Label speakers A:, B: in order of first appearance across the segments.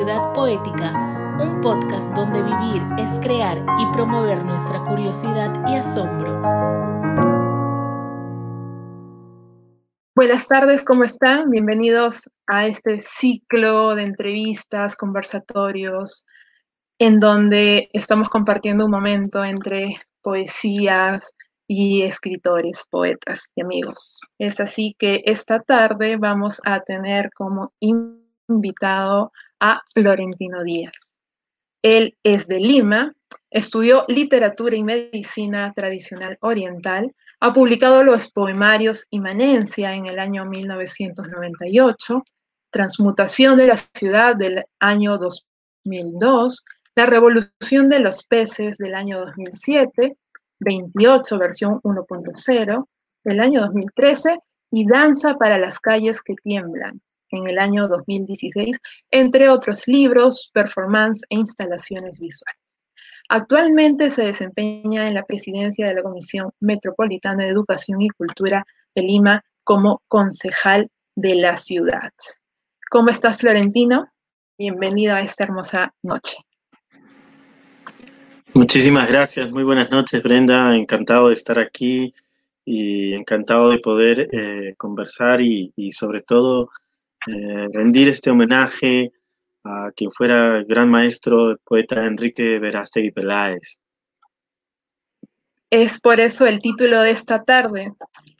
A: Poética, un podcast donde vivir es crear y promover nuestra curiosidad y asombro.
B: Buenas tardes, ¿cómo están? Bienvenidos a este ciclo de entrevistas, conversatorios, en donde estamos compartiendo un momento entre poesías y escritores, poetas y amigos. Es así que esta tarde vamos a tener como invitado a Florentino Díaz. Él es de Lima, estudió literatura y medicina tradicional oriental, ha publicado los poemarios Inmanencia en el año 1998, Transmutación de la ciudad del año 2002, La revolución de los peces del año 2007, 28 versión 1.0 del año 2013 y Danza para las calles que tiemblan en el año 2016, entre otros libros, performance e instalaciones visuales. Actualmente se desempeña en la presidencia de la Comisión Metropolitana de Educación y Cultura de Lima como concejal de la ciudad. ¿Cómo estás, Florentino? Bienvenido a esta hermosa noche.
C: Muchísimas gracias, muy buenas noches, Brenda. Encantado de estar aquí y encantado de poder eh, conversar y, y sobre todo eh, rendir este homenaje a quien fuera gran maestro, poeta Enrique Verástegui Peláez.
B: Es por eso el título de esta tarde,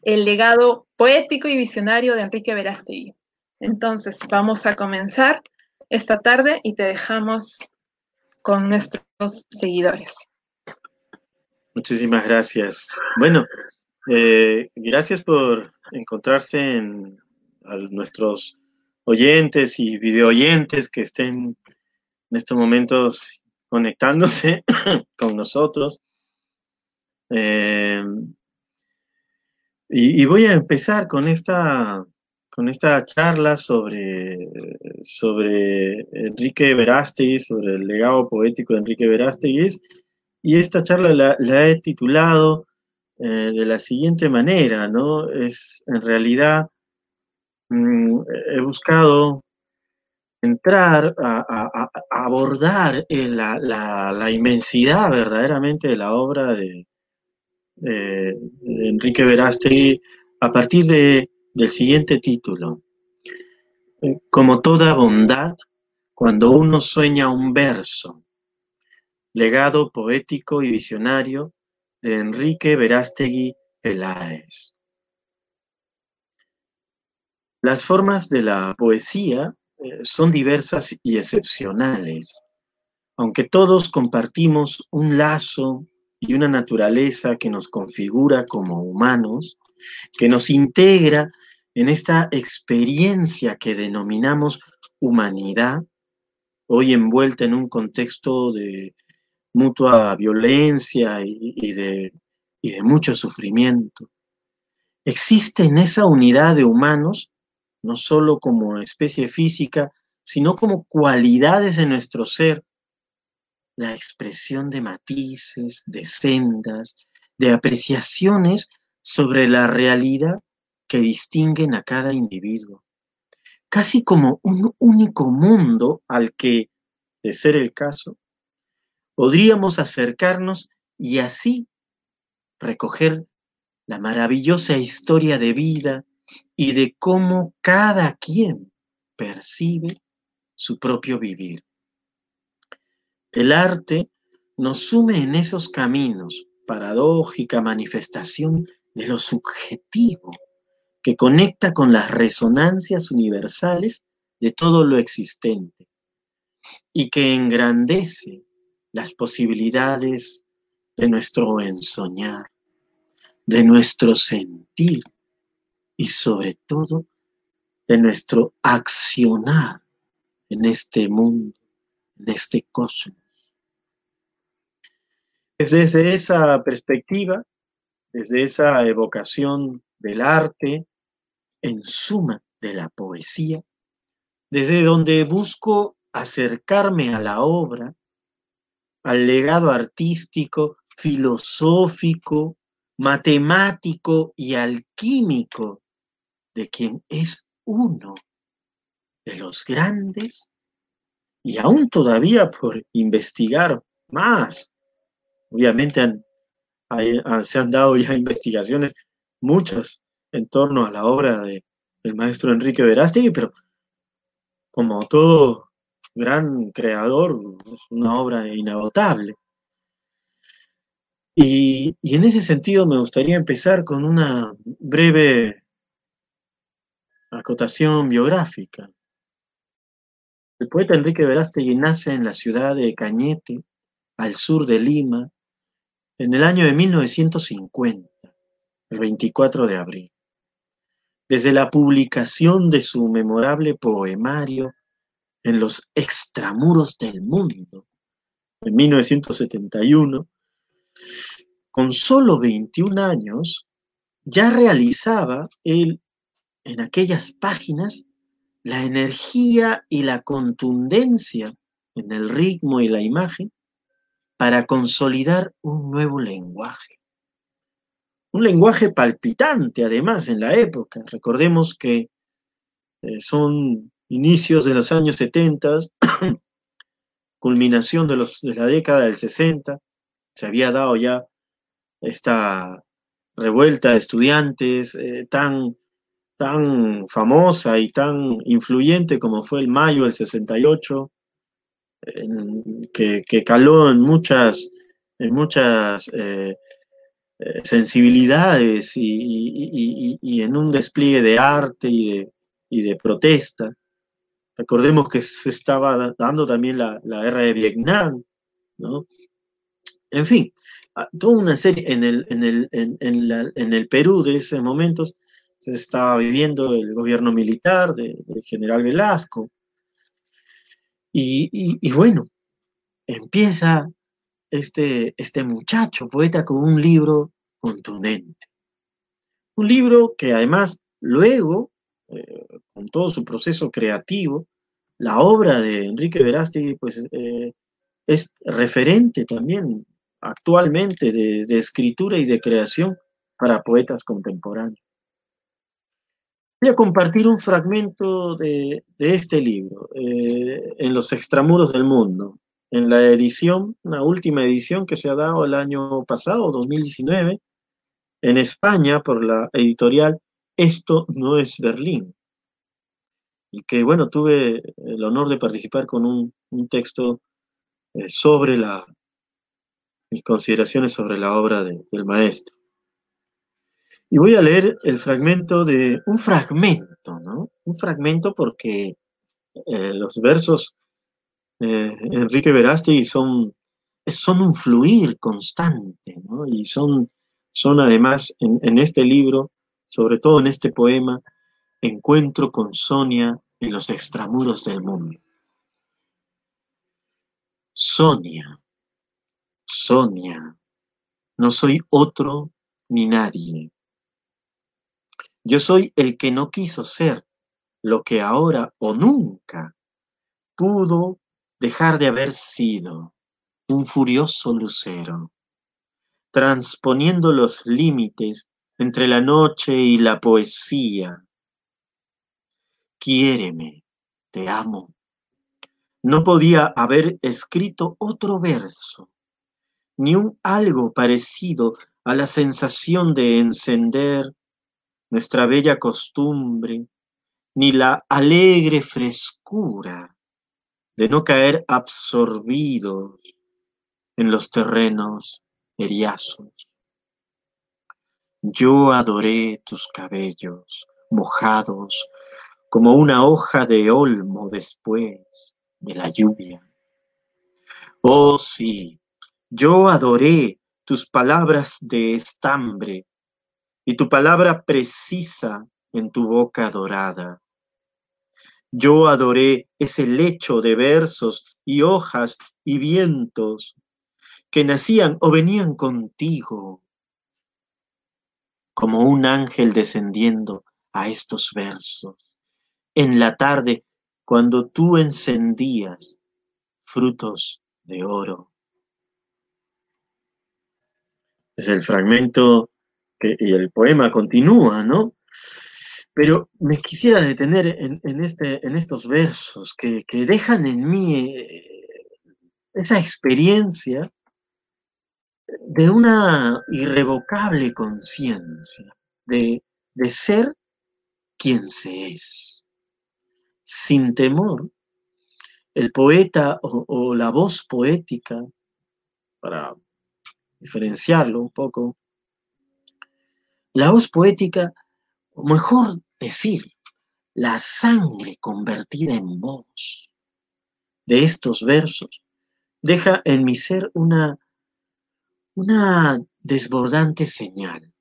B: el legado poético y visionario de Enrique Verástegui. Entonces, vamos a comenzar esta tarde y te dejamos con nuestros seguidores.
C: Muchísimas gracias. Bueno, eh, gracias por encontrarse en nuestros oyentes y videoyentes que estén en estos momentos conectándose con nosotros. Eh, y, voy a empezar con esta, con esta charla sobre, sobre Enrique Verástegui, sobre el legado poético de Enrique Verástegui. Y esta charla la, he titulado eh, de la siguiente manera, ¿no? Es en realidad Mm, he buscado entrar a, abordar eh, la, inmensidad verdaderamente de la obra de, Enrique Verástegui a partir de, del siguiente título. Eh, como toda bondad, cuando uno sueña un verso, legado poético y visionario de Enrique Verástegui Peláez. Las formas de la poesía eh, son diversas y excepcionales. Aunque todos compartimos un lazo y una naturaleza que nos configura como humanos, que nos integra en esta experiencia que denominamos humanidad, hoy envuelta en un contexto de mutua violencia y, de, y de mucho sufrimiento. Existe en esa unidad de humanos no solo como especie física, sino como cualidades de nuestro ser, la expresión de matices, de sendas, de apreciaciones sobre la realidad que distinguen a cada individuo, casi como un único mundo al que, de ser el caso, podríamos acercarnos y así recoger la maravillosa historia de vida, y de cómo cada quien percibe su propio vivir. El arte nos sume en esos caminos, paradójica manifestación de lo subjetivo, que conecta con las resonancias universales de todo lo existente y que engrandece las posibilidades de nuestro ensoñar, de nuestro sentir y sobre todo de nuestro accionar en este mundo, en este cosmos. Desde esa perspectiva, desde esa evocación del arte, en suma de la poesía, desde donde busco acercarme a la obra, al legado artístico, filosófico, matemático y alquímico de quien es uno de los grandes y aún todavía por investigar más. Obviamente se han dado ya investigaciones, muchas, en torno a la obra de, del maestro Enrique Verástegui, pero como todo gran creador, es una obra inagotable. Y, y, en ese sentido me gustaría empezar con una breve acotación biográfica. El poeta Enrique Verástegui nace en la ciudad de Cañete, al sur de Lima, en el año de 1950, el 24 de abril. Desde la publicación de su memorable poemario en los extramuros del mundo, en 1971, con solo 21 años, ya realizaba él en aquellas páginas la energía y la contundencia en el ritmo y la imagen para consolidar un nuevo lenguaje. Un lenguaje palpitante, además, en la época. Recordemos que eh, son inicios de los años 70, culminación de, los, de la década del 60, se había dado ya esta revuelta de estudiantes eh, tan tan famosa y tan influyente como fue el Mayo del 68, que, caló en muchas, en muchas eh, eh, sensibilidades y, en un despliegue de arte y de, protesta. Recordemos que se estaba dando también la, guerra de Vietnam, ¿no? En fin, toda una serie en el, en el, en el Perú de esos momentos se estaba viviendo el gobierno militar del general Velasco. Y, bueno, empieza este, este muchacho poeta con un libro contundente. Un libro que además luego, eh, con todo su proceso creativo, la obra de Enrique Verástegui pues, eh, es referente también actualmente de, de escritura y de creación para poetas contemporáneos. Voy a compartir un fragmento de, este libro, eh, En los extramuros del mundo, en la edición, una última edición que se ha dado el año pasado, 2019, en España por la editorial Esto no es Berlín. Y que, bueno, tuve el honor de participar con un, texto eh, sobre la, mis consideraciones sobre la obra del maestro. Y voy a leer el fragmento de, un fragmento, ¿no? Un fragmento porque eh, los versos de Enrique Verástegui son, son un fluir constante, ¿no? Y son, son además en este libro, sobre todo en este poema, Encuentro con Sonia en los extramuros del mundo. Sonia, Sonia, no soy otro ni nadie yo soy el que no quiso ser lo que ahora o nunca pudo dejar de haber sido un furioso lucero, transponiendo los límites entre la noche y la poesía. Quiéreme, te amo. No podía haber escrito otro verso, ni un algo parecido a la sensación de encender nuestra bella costumbre, ni la alegre frescura de no caer absorbidos en los terrenos eriazos. Yo adoré tus cabellos mojados como una hoja de olmo después de la lluvia. Oh sí, yo adoré tus palabras de estambre y tu palabra precisa en tu boca dorada. Yo adoré ese lecho de versos y hojas y vientos que nacían o venían contigo, como un ángel descendiendo a estos versos, en la tarde cuando tú encendías frutos de oro. Es el fragmento y el poema continúa, ¿no? Pero me quisiera detener en, este, en estos versos que, dejan en mí eh, esa experiencia de una irrevocable conciencia, de, ser quien se es. Sin temor, el poeta o la voz poética, para diferenciarlo un poco, la voz poética, o mejor decir, la sangre convertida en voz de estos versos, deja en mi ser una, una desbordante señal.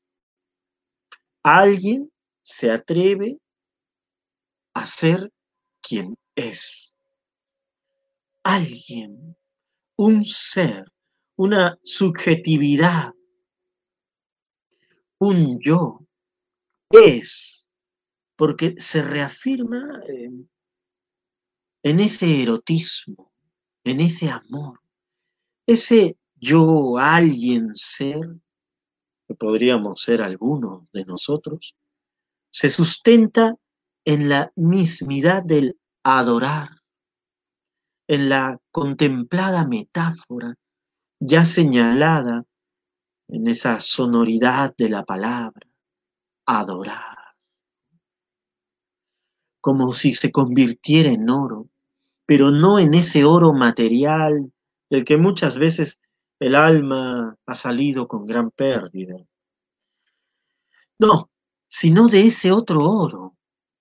C: Alguien se atreve a ser quien es. Alguien, un ser, una subjetividad, un yo, es, porque se reafirma en, ese erotismo, en ese amor, ese yo, alguien, ser, que podríamos ser alguno de nosotros, se sustenta en la mismidad del adorar, en la contemplada metáfora ya señalada en esa sonoridad de la palabra, adorar, como si se convirtiera en oro, pero no en ese oro material del que muchas veces el alma ha salido con gran pérdida. No, sino de ese otro oro,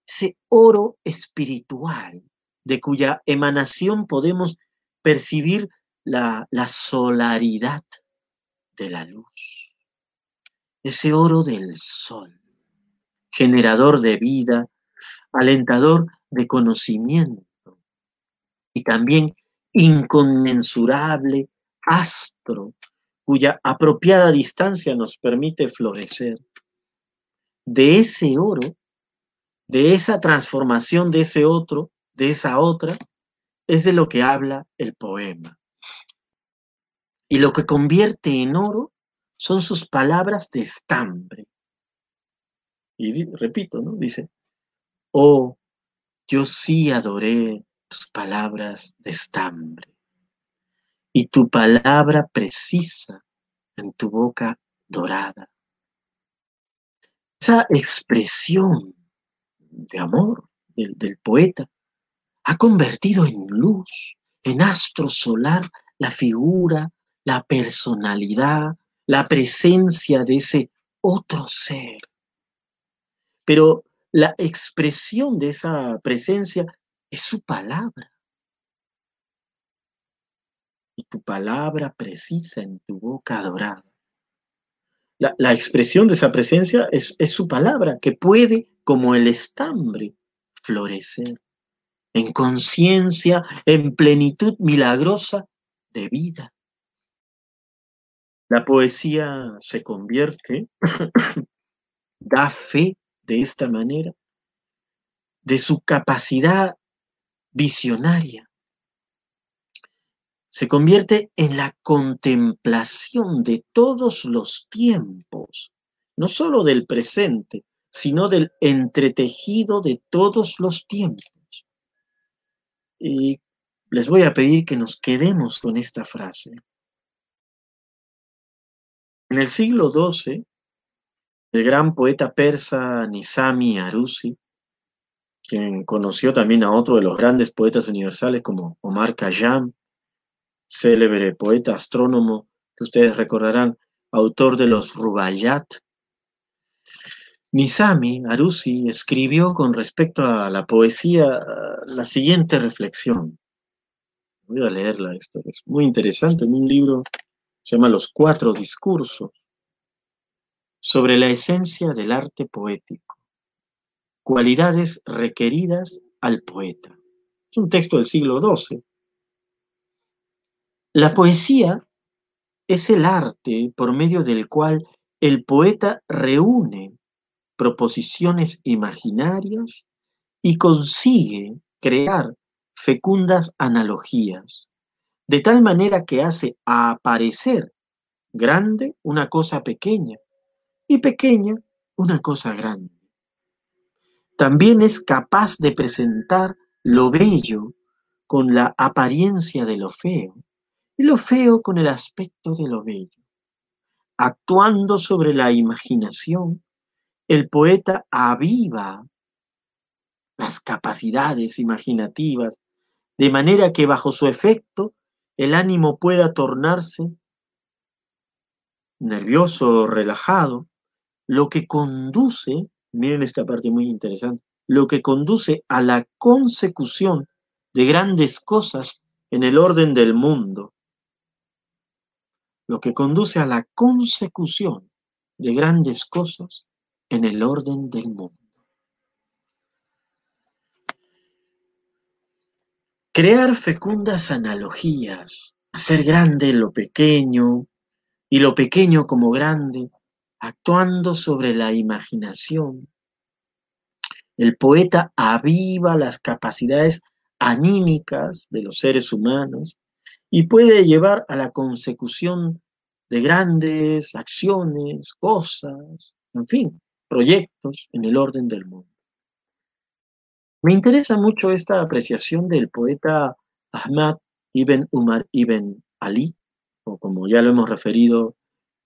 C: ese oro espiritual, de cuya emanación podemos percibir la, la solaridad de la luz, ese oro del sol, generador de vida, alentador de conocimiento y también inconmensurable astro cuya apropiada distancia nos permite florecer. De ese oro, de esa transformación de ese otro, de esa otra, es de lo que habla el poema. Y lo que convierte en oro son sus palabras de estambre. Y repito, ¿no? Dice, oh, yo sí adoré tus palabras de estambre y tu palabra precisa en tu boca dorada. Esa expresión de amor del, del poeta ha convertido en luz, en astro solar, la figura la personalidad, la presencia de ese otro ser. Pero la expresión de esa presencia es su palabra. Y tu palabra precisa en tu boca adorada. La, expresión de esa presencia es, es su palabra, que puede, como el estambre, florecer en conciencia, en plenitud milagrosa de vida. La poesía se convierte, da fe de esta manera de su capacidad visionaria. Se convierte en la contemplación de todos los tiempos, no solo del presente, sino del entretejido de todos los tiempos. Y les voy a pedir que nos quedemos con esta frase. En el siglo XII, el gran poeta persa Nizami Arusi, quien conoció también a otro de los grandes poetas universales como Omar Khayyam, célebre poeta astrónomo que ustedes recordarán, autor de los Rubayat. Nizami Arusi escribió con respecto a la poesía la siguiente reflexión. Voy a leerla, esto es muy interesante, en un libro se llama Los Cuatro Discursos, sobre la esencia del arte poético, cualidades requeridas al poeta. Es un texto del siglo XII. La poesía es el arte por medio del cual el poeta reúne proposiciones imaginarias y consigue crear fecundas analogías de tal manera que hace aparecer grande una cosa pequeña y pequeña una cosa grande. también es capaz de presentar lo bello con la apariencia de lo feo y lo feo con el aspecto de lo bello. Actuando sobre la imaginación, el poeta aviva las capacidades imaginativas, de manera que bajo su efecto el ánimo pueda tornarse nervioso o relajado, lo que conduce, miren esta parte muy interesante, lo que conduce a la consecución de grandes cosas en el orden del mundo, lo que conduce a la consecución de grandes cosas en el orden del mundo. Crear fecundas analogías, hacer grande lo pequeño y lo pequeño como grande, actuando sobre la imaginación. El poeta aviva las capacidades anímicas de los seres humanos y puede llevar a la consecución de grandes acciones, cosas, en fin, proyectos en el orden del mundo. Me interesa mucho esta apreciación del poeta Ahmad ibn Umar ibn Ali, o como ya lo hemos referido,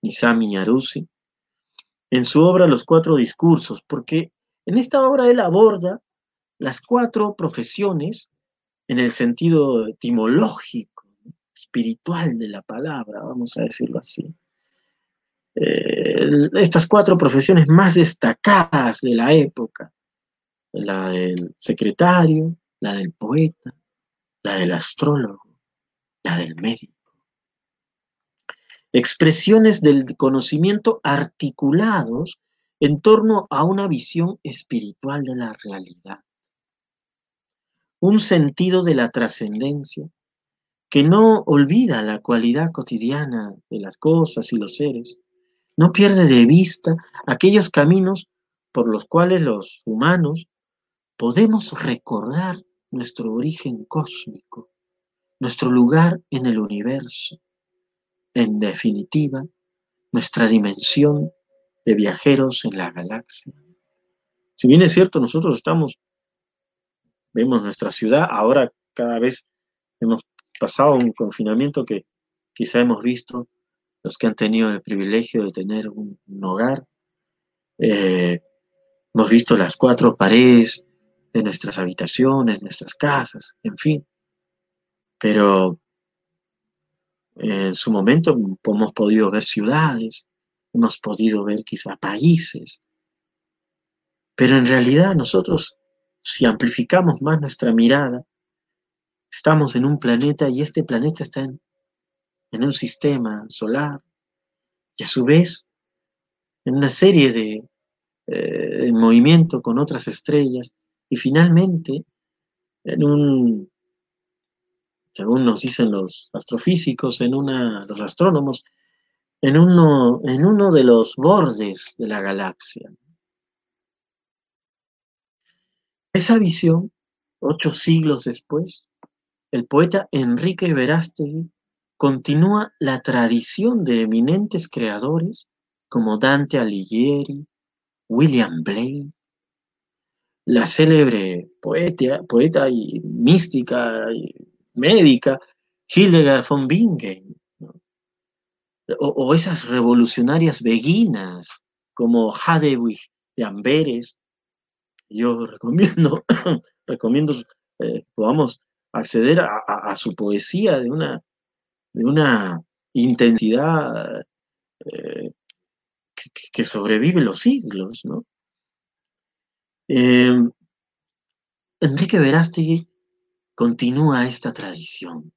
C: Nizami Arusi, en su obra Los Cuatro Discursos, porque en esta obra él aborda las cuatro profesiones en el sentido etimológico, espiritual de la palabra, vamos a decirlo así. Eh, estas cuatro profesiones más destacadas de la época, la del secretario, la del poeta, la del astrólogo, la del médico. Expresiones del conocimiento articulados en torno a una visión espiritual de la realidad. Un sentido de la trascendencia que no olvida la cualidad cotidiana de las cosas y los seres, no pierde de vista aquellos caminos por los cuales los humanos podemos recordar nuestro origen cósmico, nuestro lugar en el universo, en definitiva, nuestra dimensión de viajeros en la galaxia. Si bien es cierto, nosotros estamos, vemos nuestra ciudad, ahora cada vez hemos pasado un confinamiento que quizá hemos visto los que han tenido el privilegio de tener un, hogar. Eh, hemos visto las cuatro paredes de nuestras habitaciones, nuestras casas, en fin. Pero en su momento hemos podido ver ciudades, hemos podido ver quizá países, pero en realidad nosotros, si amplificamos más nuestra mirada, estamos en un planeta y este planeta está en, un sistema solar y a su vez en una serie de, eh, movimiento con otras estrellas y finalmente, en un, según nos dicen los astrofísicos, en una, los astrónomos, en uno, en uno de los bordes de la galaxia. Esa visión, ocho siglos después, el poeta Enrique Verástegui continúa la tradición de eminentes creadores como Dante Alighieri, William Blake, la célebre poeta, poeta y mística y médica Hildegard von Bingen, o, esas revolucionarias beguinas como Hadewig de Amberes. Yo recomiendo, recomiendo eh, podamos acceder a, su poesía de una, de una intensidad eh, que, que, sobrevive los siglos, ¿no? Em, Enrique Verástegui continúa esta tradición.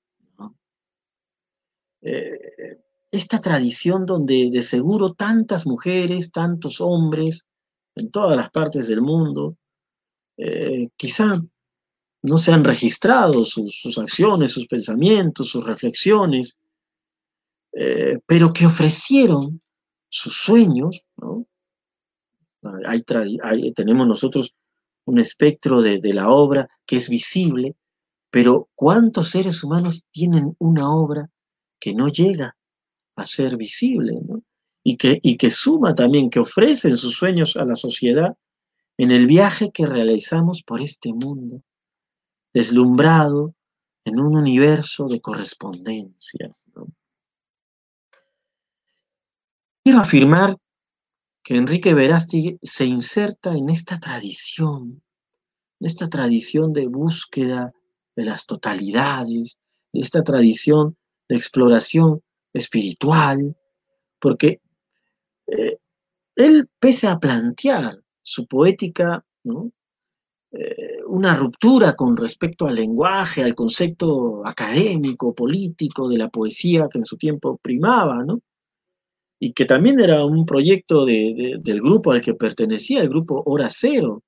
C: Eh, esta tradición donde de seguro tantas mujeres, tantos hombres, en todas las partes del mundo, eh, quizá no se han registrado sus, acciones, sus pensamientos, sus reflexiones, eh, pero que ofrecieron sus sueños, ¿no? Tenemos nosotros un espectro de, la obra que es visible, pero ¿cuántos seres humanos tienen una obra que no llega a ser visible? Y, que, y que suma también, que ofrecen sus sueños a la sociedad en el viaje que realizamos por este mundo, deslumbrado en un universo de correspondencias. Quiero afirmar que Enrique Verástegui se inserta en esta tradición, en esta tradición de búsqueda de las totalidades, de esta tradición de exploración espiritual, porque eh, él, pese a plantear su poética, eh, una ruptura con respecto al lenguaje, al concepto académico, político de la poesía que en su tiempo primaba, ¿no? Y que también era un proyecto del grupo al que pertenecía, el grupo Hora Cero,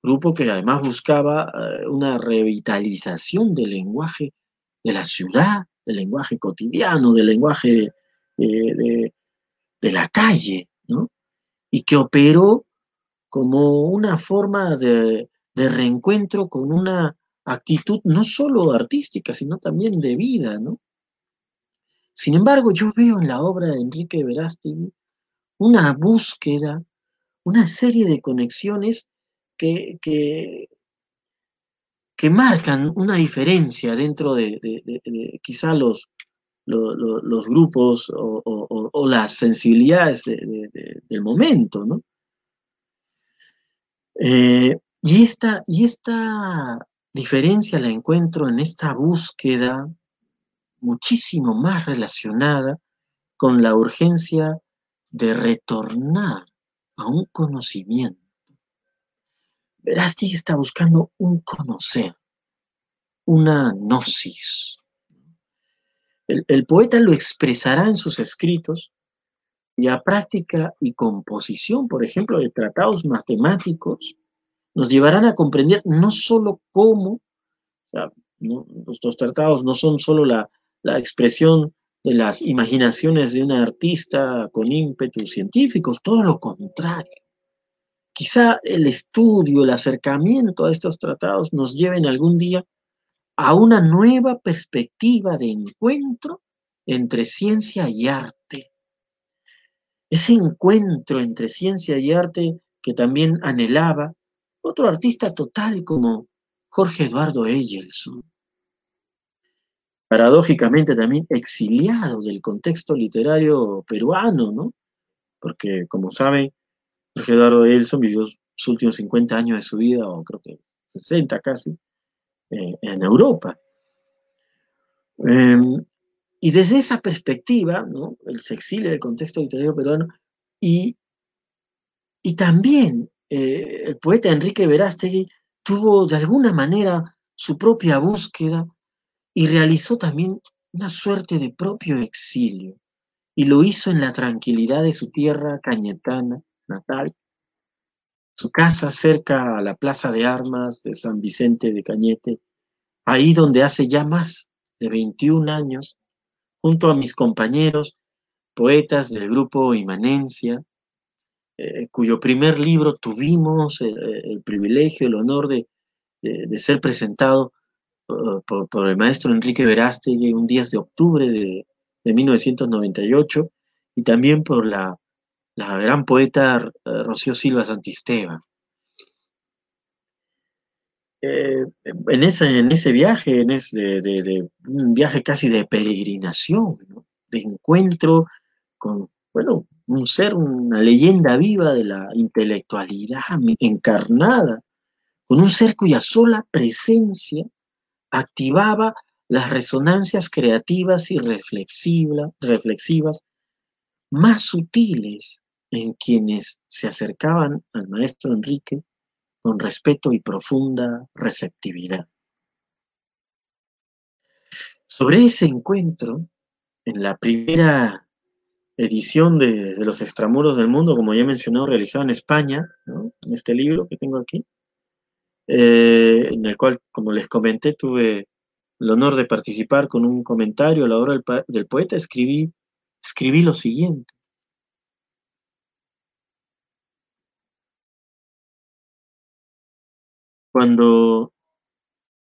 C: grupo que además buscaba eh, una revitalización del lenguaje de la ciudad, del lenguaje cotidiano, del lenguaje de, la calle, ¿no? Y que operó como una forma de, de reencuentro con una actitud no solo artística, sino también de vida, ¿no? Sin embargo, yo veo en la obra de Enrique Verástegui una búsqueda, una serie de conexiones que, que, marcan una diferencia dentro de, quizá los, los, grupos o, las sensibilidades del momento, ¿no? Eh, y, esta, y esta diferencia la encuentro en esta búsqueda muchísimo más relacionada con la urgencia de retornar a un conocimiento. Verástig está buscando un conocer, una gnosis. El, poeta lo expresará en sus escritos y a práctica y composición, por ejemplo, de tratados matemáticos, nos llevarán a comprender no solo cómo, nuestros tratados no son solo la, la expresión de las imaginaciones de un artista con ímpetus científicos, todo lo contrario. Quizá el estudio, el acercamiento a estos tratados nos lleven algún día a una nueva perspectiva de encuentro entre ciencia y arte. Ese encuentro entre ciencia y arte que también anhelaba otro artista total como Jorge Eduardo Egelson paradójicamente también exiliado del contexto literario peruano, ¿no? Porque, como saben, Jorge Eduardo Elson vivió sus últimos 50 años de su vida, o creo que 60 casi, eh, en Europa. Em, y desde esa perspectiva, ¿no? Él se del contexto literario peruano y, y también eh, el poeta Enrique Verástegui tuvo de alguna manera su propia búsqueda y realizó también una suerte de propio exilio, y lo hizo en la tranquilidad de su tierra cañetana natal, su casa cerca a la Plaza de Armas de San Vicente de Cañete, ahí donde hace ya más de 21 años, junto a mis compañeros, poetas del grupo Imanencia, eh, cuyo primer libro tuvimos eh, el privilegio, el honor de, de ser presentado por, el maestro Enrique Verástegui un 10 de octubre de, 1998 y también por la, gran poeta eh, Rocío Silva Santisteba. Eh, en, ese, en ese viaje, en ese, de, un viaje casi de peregrinación, de encuentro con, bueno, un ser, una leyenda viva de la intelectualidad encarnada, con un ser cuya sola presencia activaba las resonancias creativas y reflexivas más sutiles en quienes se acercaban al maestro Enrique con respeto y profunda receptividad. Sobre ese encuentro, en la primera edición de, Los Extramuros del Mundo, como ya he mencionado, realizado en España, en este libro que tengo aquí, eh, en el cual, como les comenté, tuve el honor de participar con un comentario a la obra del, poeta, escribí, escribí lo siguiente. Cuando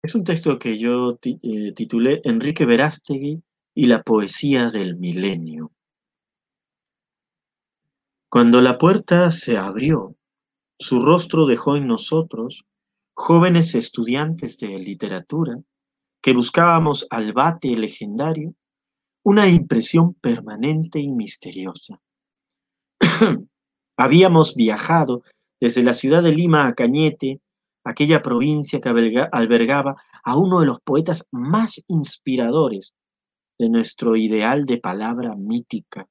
C: es un texto que yo eh, titulé Enrique Verástegui y la poesía del milenio. Cuando la puerta se abrió su rostro dejó en nosotros, jóvenes estudiantes de literatura, que buscábamos al bate legendario, una impresión permanente y misteriosa. Habíamos viajado desde la ciudad de Lima a Cañete, aquella provincia que albergaba a uno de los poetas más inspiradores de nuestro ideal de palabra mítica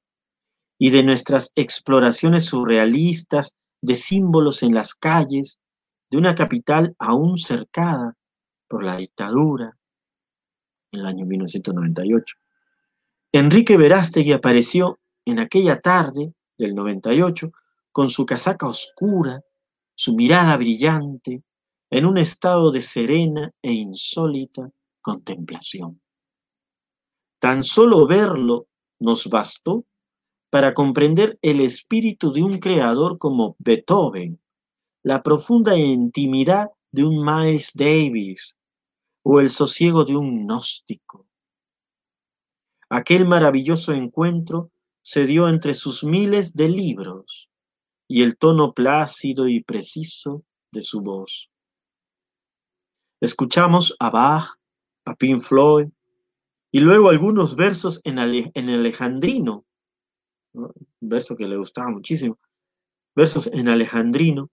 C: y de nuestras exploraciones surrealistas de símbolos en las calles de una capital aún cercada por la dictadura en el año 1998. Enrique Verástegui apareció en aquella tarde del 98 con su casaca oscura, su mirada brillante, en un estado de serena e insólita contemplación. Tan solo verlo nos bastó para comprender el espíritu de un creador como Beethoven, la profunda intimidad de un Miles Davis o el sosiego de un gnóstico. Aquel maravilloso encuentro se dio entre sus miles de libros y el tono plácido y preciso de su voz. Escuchamos a Bach, a Pink Floyd y luego algunos versos en, alejandrino, un verso que le gustaba muchísimo, versos en alejandrino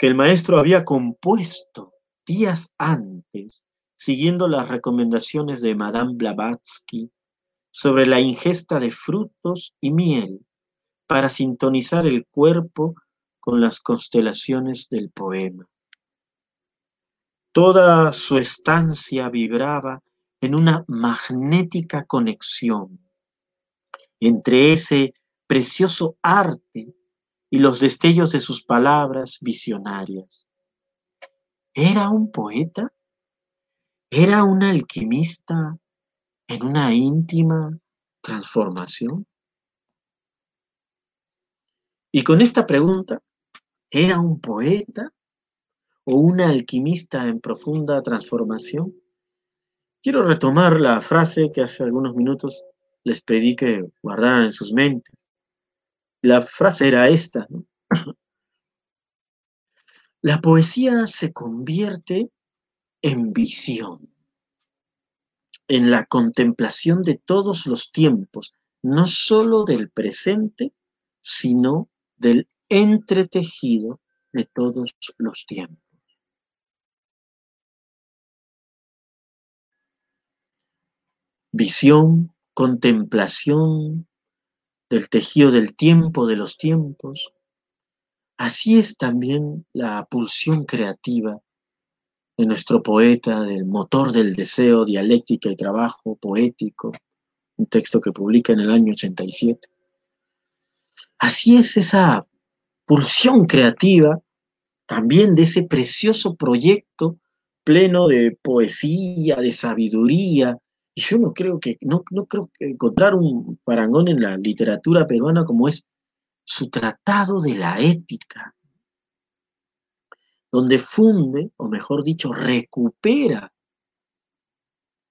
C: que el maestro había compuesto días antes, siguiendo las recomendaciones de Madame Blavatsky sobre la ingesta de frutos y miel para sintonizar el cuerpo con las constelaciones del poema. Toda su estancia vibraba en una magnética conexión entre ese precioso arte y los destellos de sus palabras visionarias. ¿Era un poeta? ¿Era un alquimista en una íntima transformación? Y con esta pregunta, ¿era un poeta o un alquimista en profunda transformación? Quiero retomar la frase que hace algunos minutos les pedí que guardaran en sus mentes. La frase era esta, La poesía se convierte en visión en la contemplación de todos los tiempos, no solo del presente, sino del entretejido de todos los tiempos. Visión, contemplación del tejido del tiempo, de los tiempos. Así es también la pulsión creativa de nuestro poeta, del motor del deseo, dialéctica y trabajo poético, un texto que publica en el año 87. Así es esa pulsión creativa también de ese precioso proyecto pleno de poesía, de sabiduría. Y yo no creo que, no, no creo encontrar un parangón en la literatura peruana como es su tratado de la ética, donde funde, o mejor dicho, recupera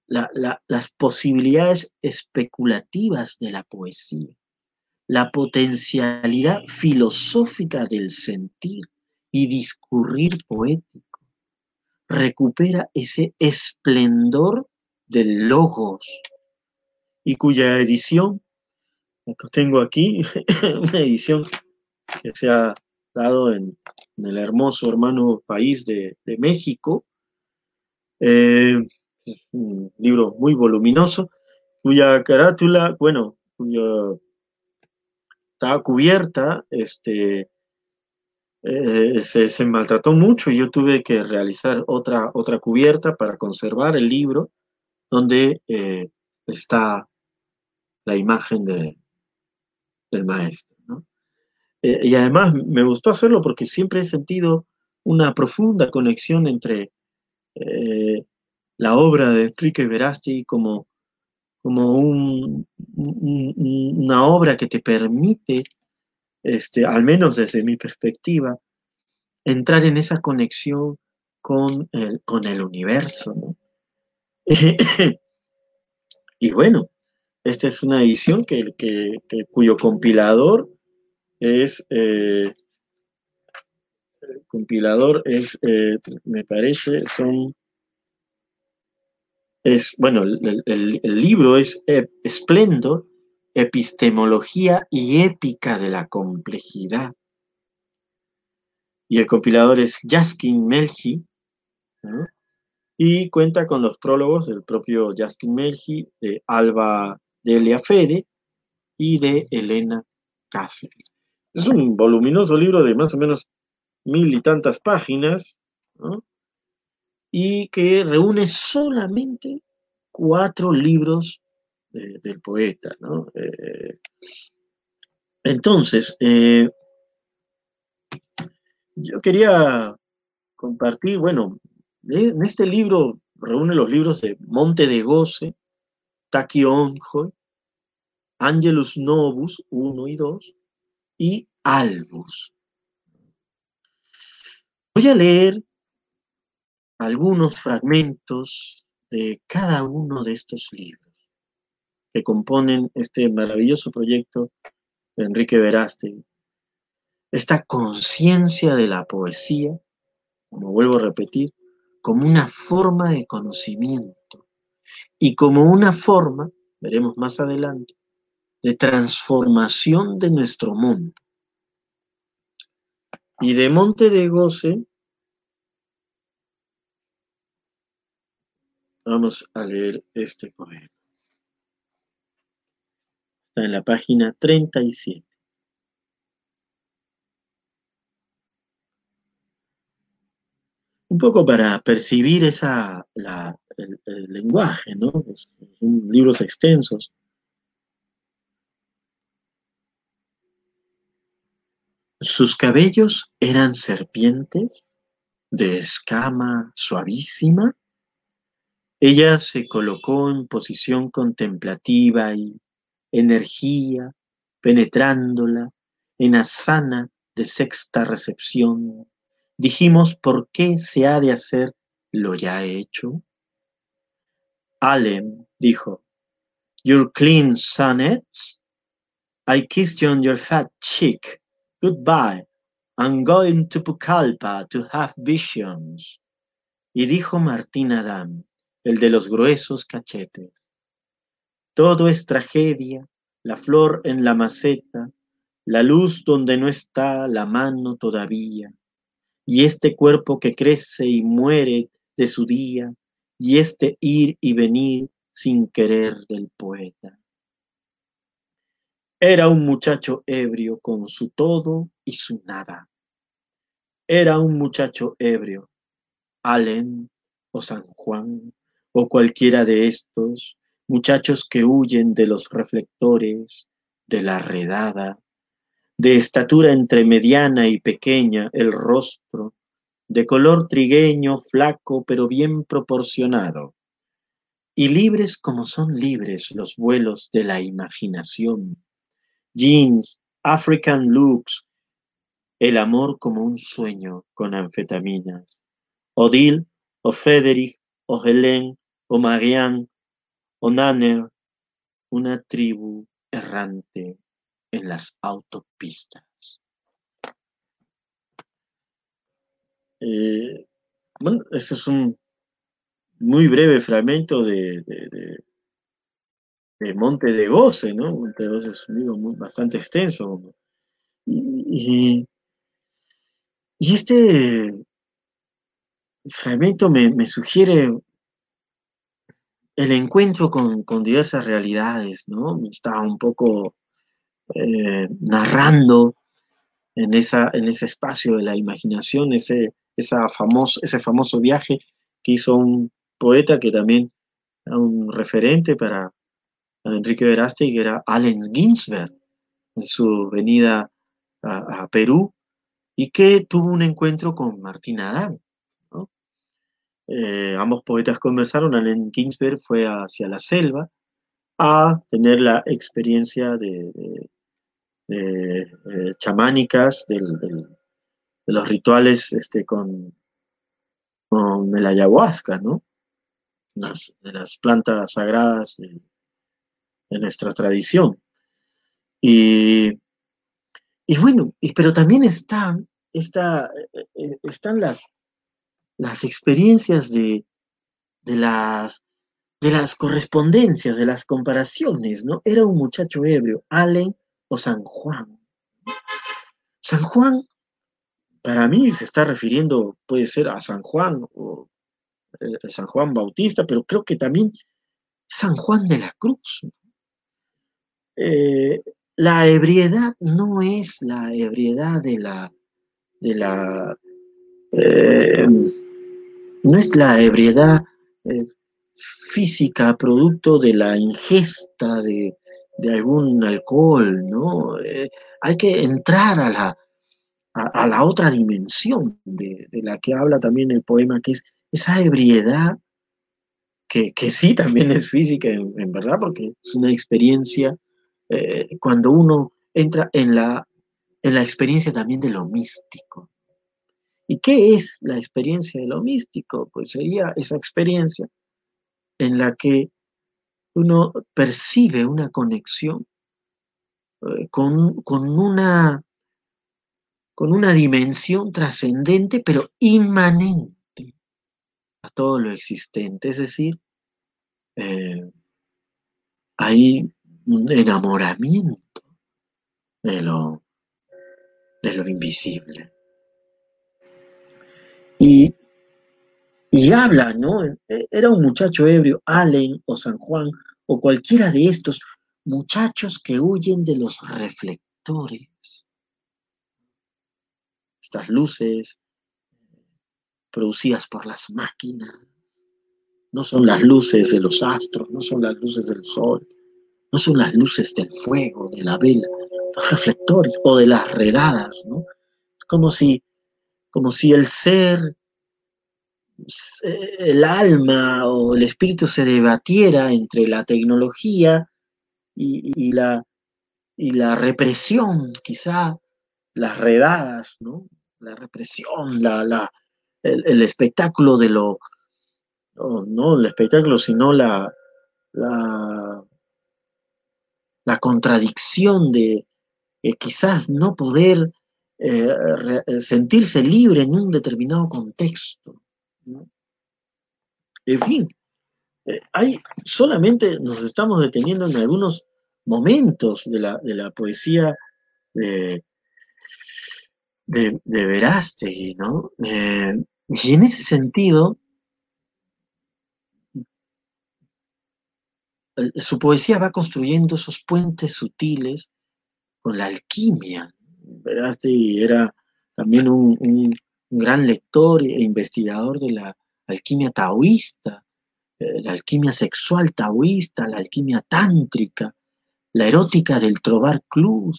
C: las posibilidades especulativas de la poesía, la potencialidad filosófica del sentir y discurrir poético. Recupera ese esplendor del logos y cuya edición, que tengo aquí, una edición que se ha dado en, el hermoso hermano país de, México. Eh, un libro muy voluminoso, cuya carátula, bueno, cuya estaba cubierta, este, eh, se, maltrató mucho y yo tuve que realizar otra, otra cubierta para conservar el libro donde eh, está la imagen de, del maestro. Eh, y además me gustó hacerlo porque siempre he sentido una profunda conexión entre eh, la obra de Enrique Verasti como, como una obra que te permite, este, al menos desde mi perspectiva, entrar en esa conexión con el, con el universo. y bueno, esta es una edición que, cuyo compilador es eh, compilador es, eh, me parece, son, es, bueno, el, libro es Esplendor, Epistemología y Épica de la Complejidad. Y el compilador es Jaskin Melchi, y cuenta con los prólogos del propio Jaskin Melchi, de Alba Delia Fede y de Elena Cáceres. Es un voluminoso libro de más o menos mil y tantas páginas, y que reúne solamente cuatro libros del poeta. Eh, entonces, eh, yo quería compartir, bueno, en este libro reúne los libros de Monte de Goce, Onjo, Angelus Novus 1 y 2 y Albus. Voy a leer algunos fragmentos de cada uno de estos libros que componen este maravilloso proyecto de Enrique Verástegui. Esta conciencia de la poesía, como vuelvo a repetir, como una forma de conocimiento y como una forma, veremos más adelante, de transformación de nuestro mundo. Y de Monte de Goce vamos a leer este poema. Está en la página 37. Un poco para percibir esa, el, lenguaje, ¿no? Son libros extensos. Sus cabellos eran serpientes de escama suavísima. Ella se colocó en posición contemplativa y energía, penetrándola en asana de sexta recepción. Dijimos, ¿por qué se ha de hacer lo ya hecho? Alem dijo, Your clean sonnets? I kissed you on your fat cheek Goodbye. I'm going to Pucallpa to have visions. Y dijo Martín Adán, el de los gruesos cachetes. Todo es tragedia, la flor en la maceta, la luz donde no está la mano todavía, y este cuerpo que crece y muere de su día, y este ir y venir sin querer del poeta. Era un muchacho ebrio con su todo y su nada. Era un muchacho ebrio, Allen o San Juan o cualquiera de estos muchachos que huyen de los reflectores, de la redada, de estatura entre mediana y pequeña el rostro, de color trigueño, flaco, pero bien proporcionado, y libres como son libres los vuelos de la imaginación jeans, African looks, el amor como un sueño con anfetaminas. Odile, o Frederick, o Hélène, o Marianne, o Nanner, una tribu errante en las autopistas. Eh, bueno, ese es un muy breve fragmento de, de Monte de Goce, ¿no? Monte de Goce es un libro bastante extenso. Y, este fragmento me, sugiere el encuentro con, diversas realidades, ¿no? Está un poco eh, narrando en, esa, en ese espacio de la imaginación, ese, esa famoso, ese famoso viaje que hizo un poeta que también era un referente para Enrique Verástegui, que era Allen Ginsberg, en su venida a, Perú, y que tuvo un encuentro con Martín Adán. Eh, ambos poetas conversaron, Allen Ginsberg fue hacia la selva a tener la experiencia de, chamánicas, de los rituales este, con, con el ayahuasca, ¿no? de las plantas sagradas de nuestra tradición. Y, y bueno, pero también está esta, eh, eh, están las, las experiencias de, de, las, de las correspondencias, de las comparaciones, ¿no? Era un muchacho ebrio, Allen o San Juan. San Juan, para mí se está refiriendo, puede ser a San Juan o San Juan Bautista, pero creo que también San Juan de la Cruz. Eh, la ebriedad no es la ebriedad de la, de la eh, no es la ebriedad eh, física producto de la ingesta de, algún alcohol, ¿no? hay que entrar a la, a, la otra dimensión de, la que habla también el poema, que es esa ebriedad que, sí también es física en, verdad, porque es una experiencia eh, cuando uno entra en la, en la experiencia también de lo místico. ¿Y qué es la experiencia de lo místico? Pues sería esa experiencia en la que uno percibe una conexión eh, con, con, una, con una dimensión trascendente, pero inmanente a todo lo existente. Es decir, eh, hay un enamoramiento de lo, de lo invisible. Y, y habla, ¿no? E, era un muchacho ebrio, Allen o San Juan, o cualquiera de estos muchachos que huyen de los reflectores. Estas luces producidas por las máquinas. No son las luces de los astros, no son las luces del sol, no son las luces del fuego, de la vela, los reflectores o de las redadas, ¿no? Es como si, como si el ser, el alma o el espíritu se debatiera entre la tecnología y, la, y la represión, quizá, las redadas, ¿no? La represión, la, la, el, espectáculo de lo, no, el espectáculo, sino la, la, la contradicción de quizás no poder eh, eh, sentirse libre en un determinado contexto. En fin, eh, hay, solamente nos estamos deteniendo en algunos momentos de la, de la poesía de, de, Verástegui, ¿no? Eh, y en ese sentido, su poesía va construyendo esos puentes sutiles con la alquimia. Verástegui era también un, gran lector e investigador de la alquimia taoísta, eh, la alquimia sexual taoísta, la alquimia tántrica, la erótica del trobar club,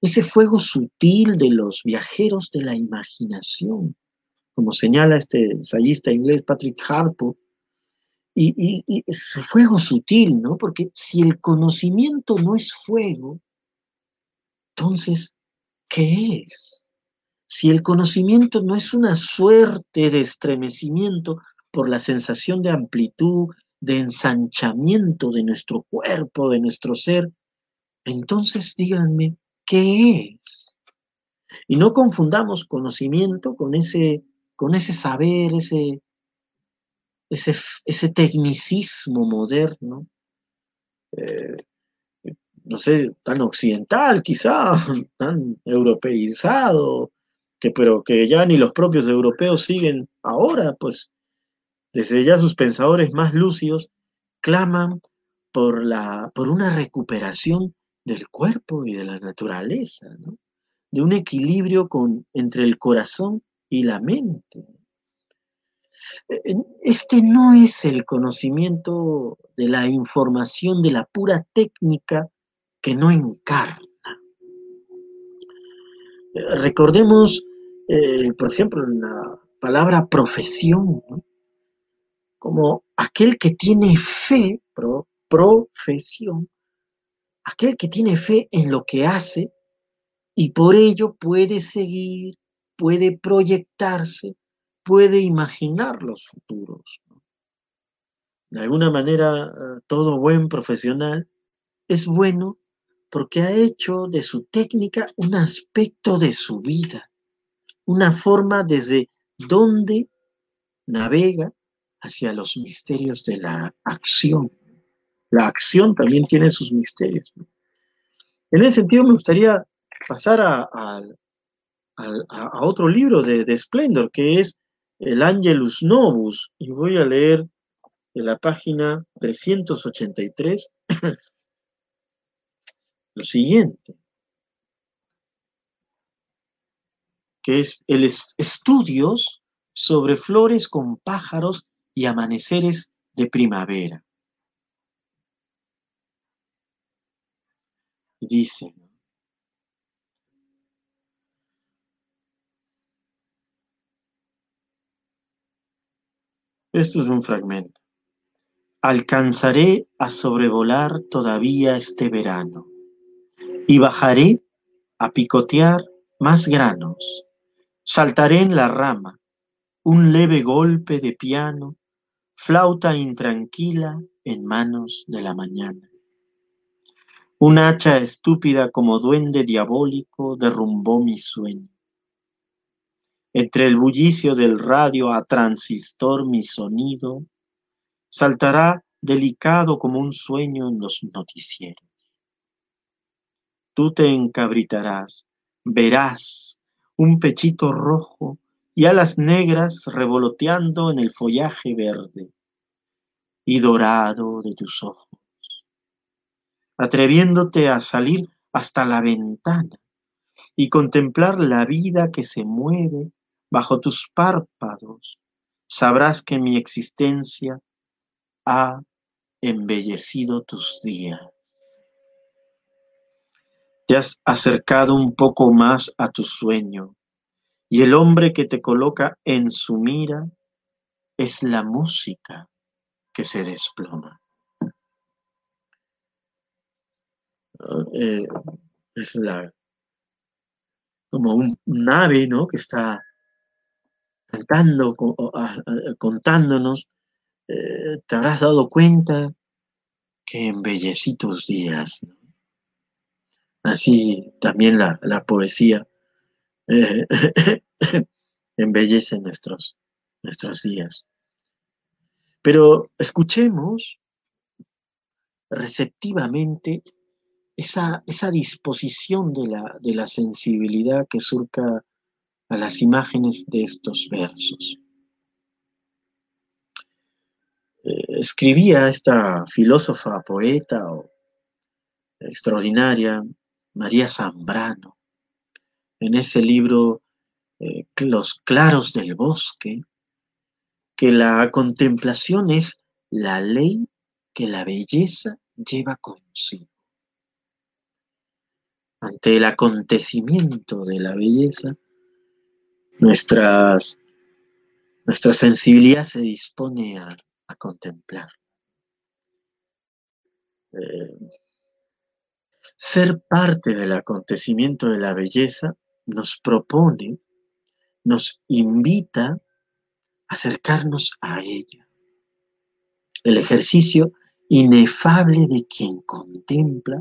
C: ese fuego sutil de los viajeros de la imaginación, como señala este ensayista inglés Patrick Harpo, y, y, es fuego sutil, ¿no? Porque si el conocimiento no es fuego, entonces, ¿qué es? Si el conocimiento no es una suerte de estremecimiento por la sensación de amplitud, de ensanchamiento de nuestro cuerpo, de nuestro ser, entonces díganme, qué es. Y no confundamos conocimiento con ese, con ese saber, ese, ese, ese tecnicismo moderno, eh, no sé, tan occidental quizá, tan europeizado, pero que ya ni los propios europeos siguen ahora, pues desde ya sus pensadores más lúcidos claman por, la, por una recuperación del cuerpo y de la naturaleza, de un equilibrio con, entre el corazón y la mente. E, este no es el conocimiento de la información de la pura técnica que no encarna. Eh, recordemos, eh, por ejemplo, la palabra profesión, como aquel que tiene fe, profesión, aquel que tiene fe en lo que hace y por ello puede seguir, puede proyectarse, puede imaginar los futuros. De alguna manera, eh, todo buen profesional es bueno porque ha hecho de su técnica un aspecto de su vida, una forma desde donde navega hacia los misterios de la acción. La acción también tiene sus misterios. En ese sentido, me gustaría pasar a, otro libro de, de, Splendor, que es el Angelus Novus, y voy a leer de la página 383 lo siguiente, que es el estudios sobre flores con pájaros y amaneceres de primavera. Dice, esto es un fragmento. Alcanzaré a sobrevolar todavía este verano y bajaré a picotear más granos. Saltaré en la rama, un leve golpe de piano, flauta intranquila en manos de la mañana. Un hacha estúpida como duende diabólico derrumbó mi sueño. Entre el bullicio del radio a transistor mi sonido saltará delicado como un sueño en los noticieros. Tú te encabritarás, verás un pechito rojo y alas negras revoloteando en el follaje verde y dorado de tus ojos, atreviéndote a salir hasta la ventana y contemplar la vida que se mueve bajo tus párpados, sabrás que mi existencia ha embellecido tus días. Te has acercado un poco más a tu sueño y el hombre que te coloca en su mira es la música que se desploma. Eh, es la como un, ave, ¿no? Que está cantando, contándonos. Eh, te habrás dado cuenta que embellecí tus días. Así también la, poesía eh, embellece nuestros, nuestros días. Pero escuchemos receptivamente esa, esa disposición de la, de la sensibilidad que surca a las imágenes de estos versos. Eh, escribía esta filósofa, poeta o extraordinaria, María Zambrano, en ese libro eh, Los claros del bosque, que la contemplación es la ley que la belleza lleva consigo. Ante el acontecimiento de la belleza, nuestras, nuestra sensibilidad se dispone a, contemplar. Eh, ser parte del acontecimiento de la belleza nos propone, nos invita a acercarnos a ella. El ejercicio inefable de quien contempla.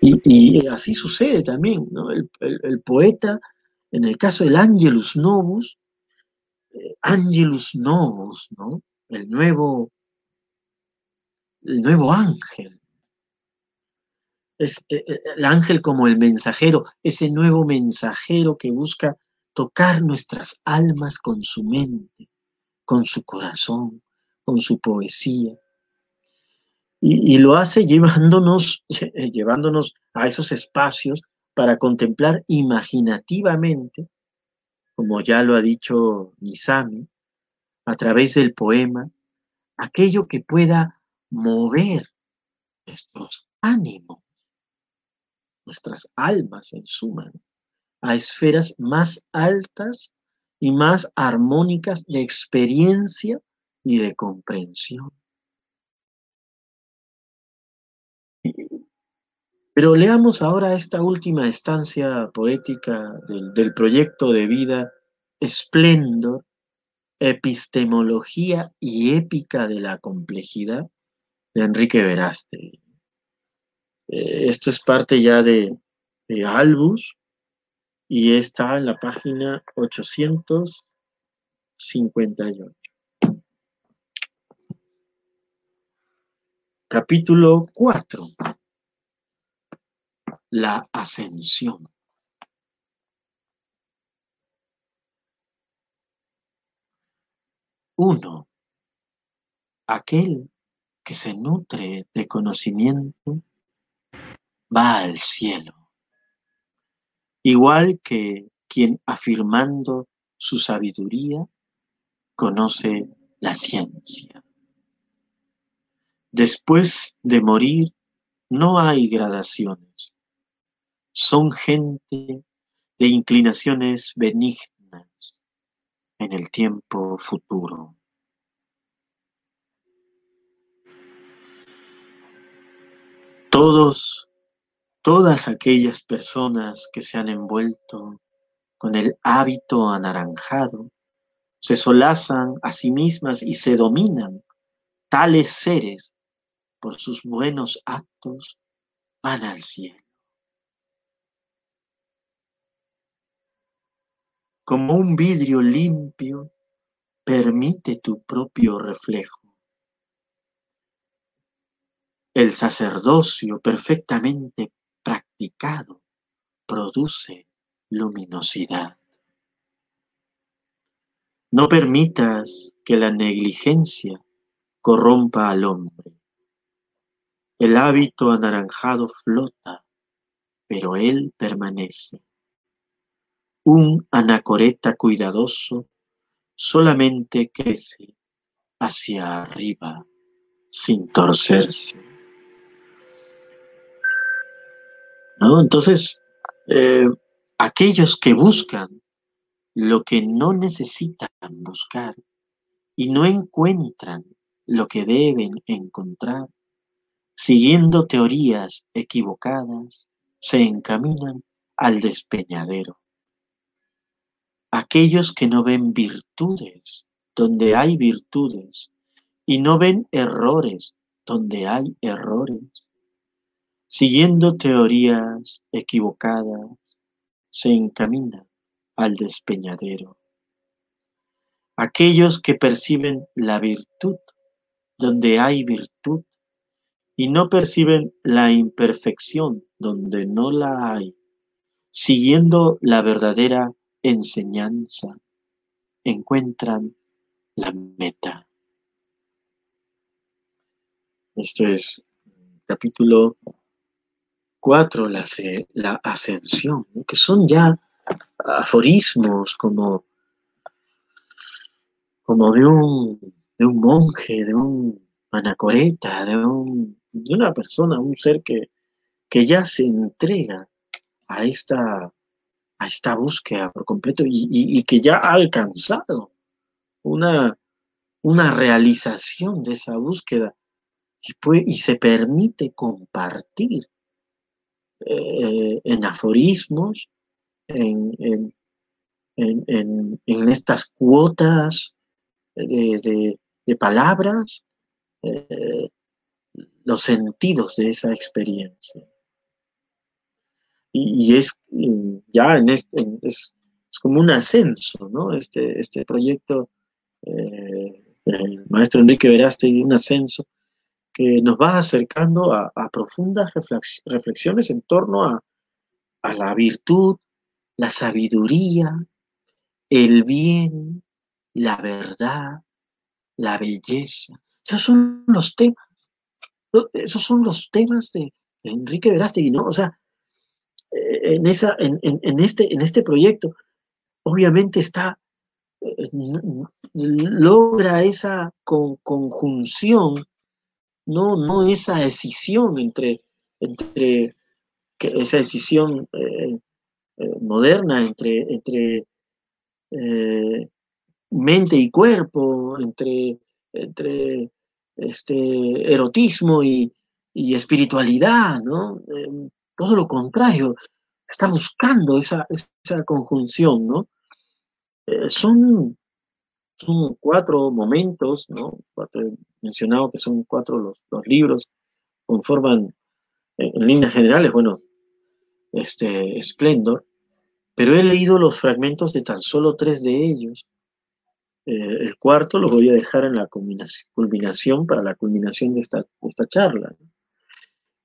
C: Y, así sucede también, ¿no? el, poeta, en el caso del Angelus Novus, eh, Angelus Novus, ¿no? El nuevo, el nuevo ángel, es eh, eh, el ángel como el mensajero, ese nuevo mensajero que busca tocar nuestras almas con su mente, con su corazón, con su poesía. Y, lo hace llevándonos, llevándonos a esos espacios para contemplar imaginativamente, como ya lo ha dicho Nisami, a través del poema, aquello que pueda mover nuestros ánimos nuestras almas en suma, a esferas más altas y más armónicas de experiencia y de comprensión. Pero leamos ahora esta última estancia poética del, del proyecto de vida Esplendor, epistemología y épica de la complejidad de Enrique Veraste. Eh, esto es parte ya de, Albus, y está en la página 858. Capítulo 4. La ascensión. Uno, aquel que se nutre de conocimiento va al cielo, igual que quien afirmando su sabiduría conoce la ciencia. Después de morir no hay gradaciones, son gente de inclinaciones benignas en el tiempo futuro. Todos, todas aquellas personas que se han envuelto con el hábito anaranjado, se solazan a sí mismas y se dominan. Tales seres, por sus buenos actos, van al cielo. como un vidrio limpio, permite tu propio reflejo. El sacerdocio perfectamente practicado produce luminosidad. No permitas que la negligencia corrompa al hombre. El hábito anaranjado flota, pero él permanece. Un anacoreta cuidadoso solamente crece hacia arriba sin torcerse. Entonces, eh, aquellos que buscan lo que no necesitan buscar y no encuentran lo que deben encontrar, siguiendo teorías equivocadas, se encaminan al despeñadero. Aquellos que no ven virtudes donde hay virtudes y no ven errores donde hay errores, siguiendo teorías equivocadas, se encaminan al despeñadero. Aquellos que perciben la virtud donde hay virtud y no perciben la imperfección donde no la hay, siguiendo la verdadera enseñanza encuentran la meta. Esto es capítulo 4, la, la ascensión, que son ya aforismos como, como de, un, de un monje, de un anacoreta, de, un, de una persona, un ser que, que ya se entrega a esta a esta búsqueda por completo y, que ya ha alcanzado una, una realización de esa búsqueda y, y se permite compartir eh, en aforismos, en, en, estas cuotas de, palabras, eh, los sentidos de esa experiencia y, es ya en este, es, como un ascenso, ¿no? Este, este proyecto eh, del maestro Enrique Veraste, un ascenso que nos va acercando a, profundas reflexiones en torno a, a la virtud, la sabiduría, el bien, la verdad, la belleza. Esos son los temas. Esos son los temas de, Enrique Verástegui, ¿no? O sea, en, esa, en, este, en este proyecto, obviamente está, eh, logra esa conjunción, no, no esa decisión entre, entre esa decisión eh, eh, moderna entre, entre mente y cuerpo, entre, entre este, erotismo y, y espiritualidad, ¿no? todo lo contrario, está buscando esa, esa conjunción, ¿no? Eh, son, son cuatro momentos, ¿no? Cuatro, mencionado que son cuatro los, los libros, conforman en líneas generales, bueno, este, Splendor, pero he leído los fragmentos de tan solo tres de ellos. Eh, el cuarto lo voy a dejar en la culminación, para la culminación de esta, charla.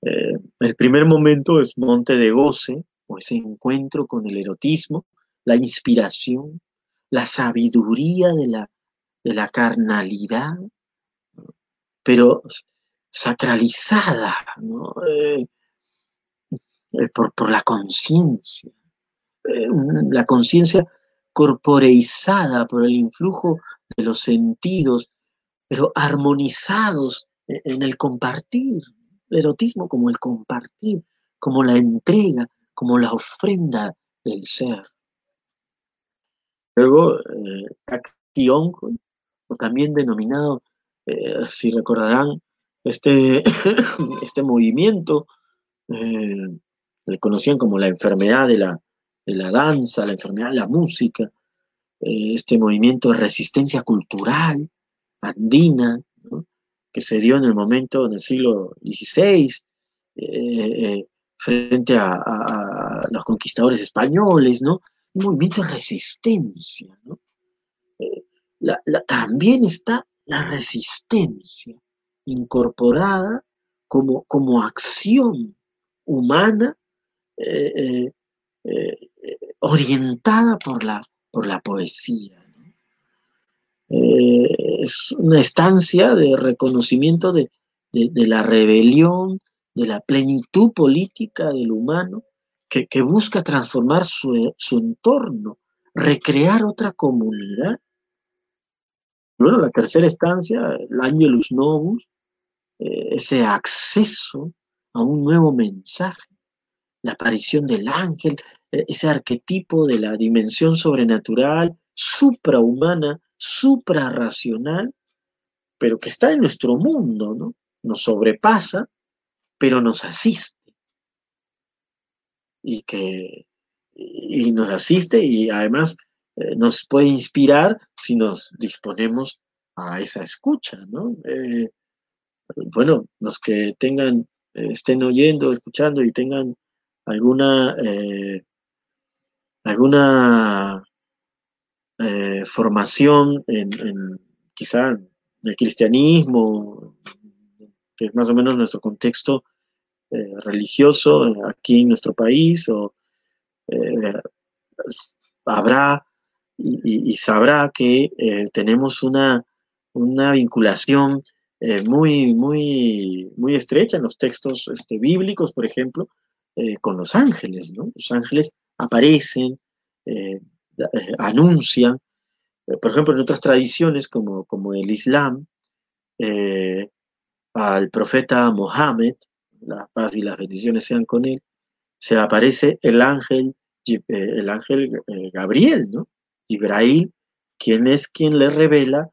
C: Eh, el primer momento es Monte de Goce, o ese encuentro con el erotismo, la inspiración, la sabiduría de la, de la carnalidad, pero sacralizada eh, por, por, la conciencia. Eh, la conciencia corporeizada por el influjo de los sentidos, pero armonizados e-, en el compartir. El erotismo como el compartir, como la entrega, como la ofrenda del ser. Luego, eh, o también denominado, eh, si recordarán, este, este movimiento, eh, le conocían como la enfermedad de la, de la danza, la enfermedad de la música, eh, este movimiento de resistencia cultural andina, que se dio en el momento, en el siglo XVI, eh, frente a, los conquistadores españoles, ¿no? Un movimiento de resistencia, también está la resistencia incorporada como, como acción humana orientada por la, por la poesía. Eh, es una estancia de reconocimiento de, la rebelión, de la plenitud política del humano, que, busca transformar su, entorno, recrear otra comunidad. Bueno, la tercera estancia, el Angelus Novus, eh, ese acceso a un nuevo mensaje, la aparición del ángel, e-, ese arquetipo de la dimensión sobrenatural, suprahumana, suprarracional, pero que está en nuestro mundo, ¿no? Nos sobrepasa, pero nos asiste. Y que y nos asiste y además eh, nos puede inspirar si nos disponemos a esa escucha, ¿no? Eh, bueno, los que tengan, eh, estén oyendo, escuchando y tengan alguna alguna formación en, quizá en el cristianismo, que es más o menos nuestro contexto religioso aquí en nuestro país, o habrá y, sabrá que tenemos una, una vinculación muy, muy, muy estrecha en los textos este, bíblicos, por ejemplo, con los ángeles, ¿no? Los ángeles aparecen, eh, eh, anuncian, eh, por ejemplo, en otras tradiciones como, como el Islam, al profeta Mohammed, la paz y las bendiciones sean con él, se aparece el ángel, el ángel Gabriel, ¿no? Ibrahim, quien es quien le revela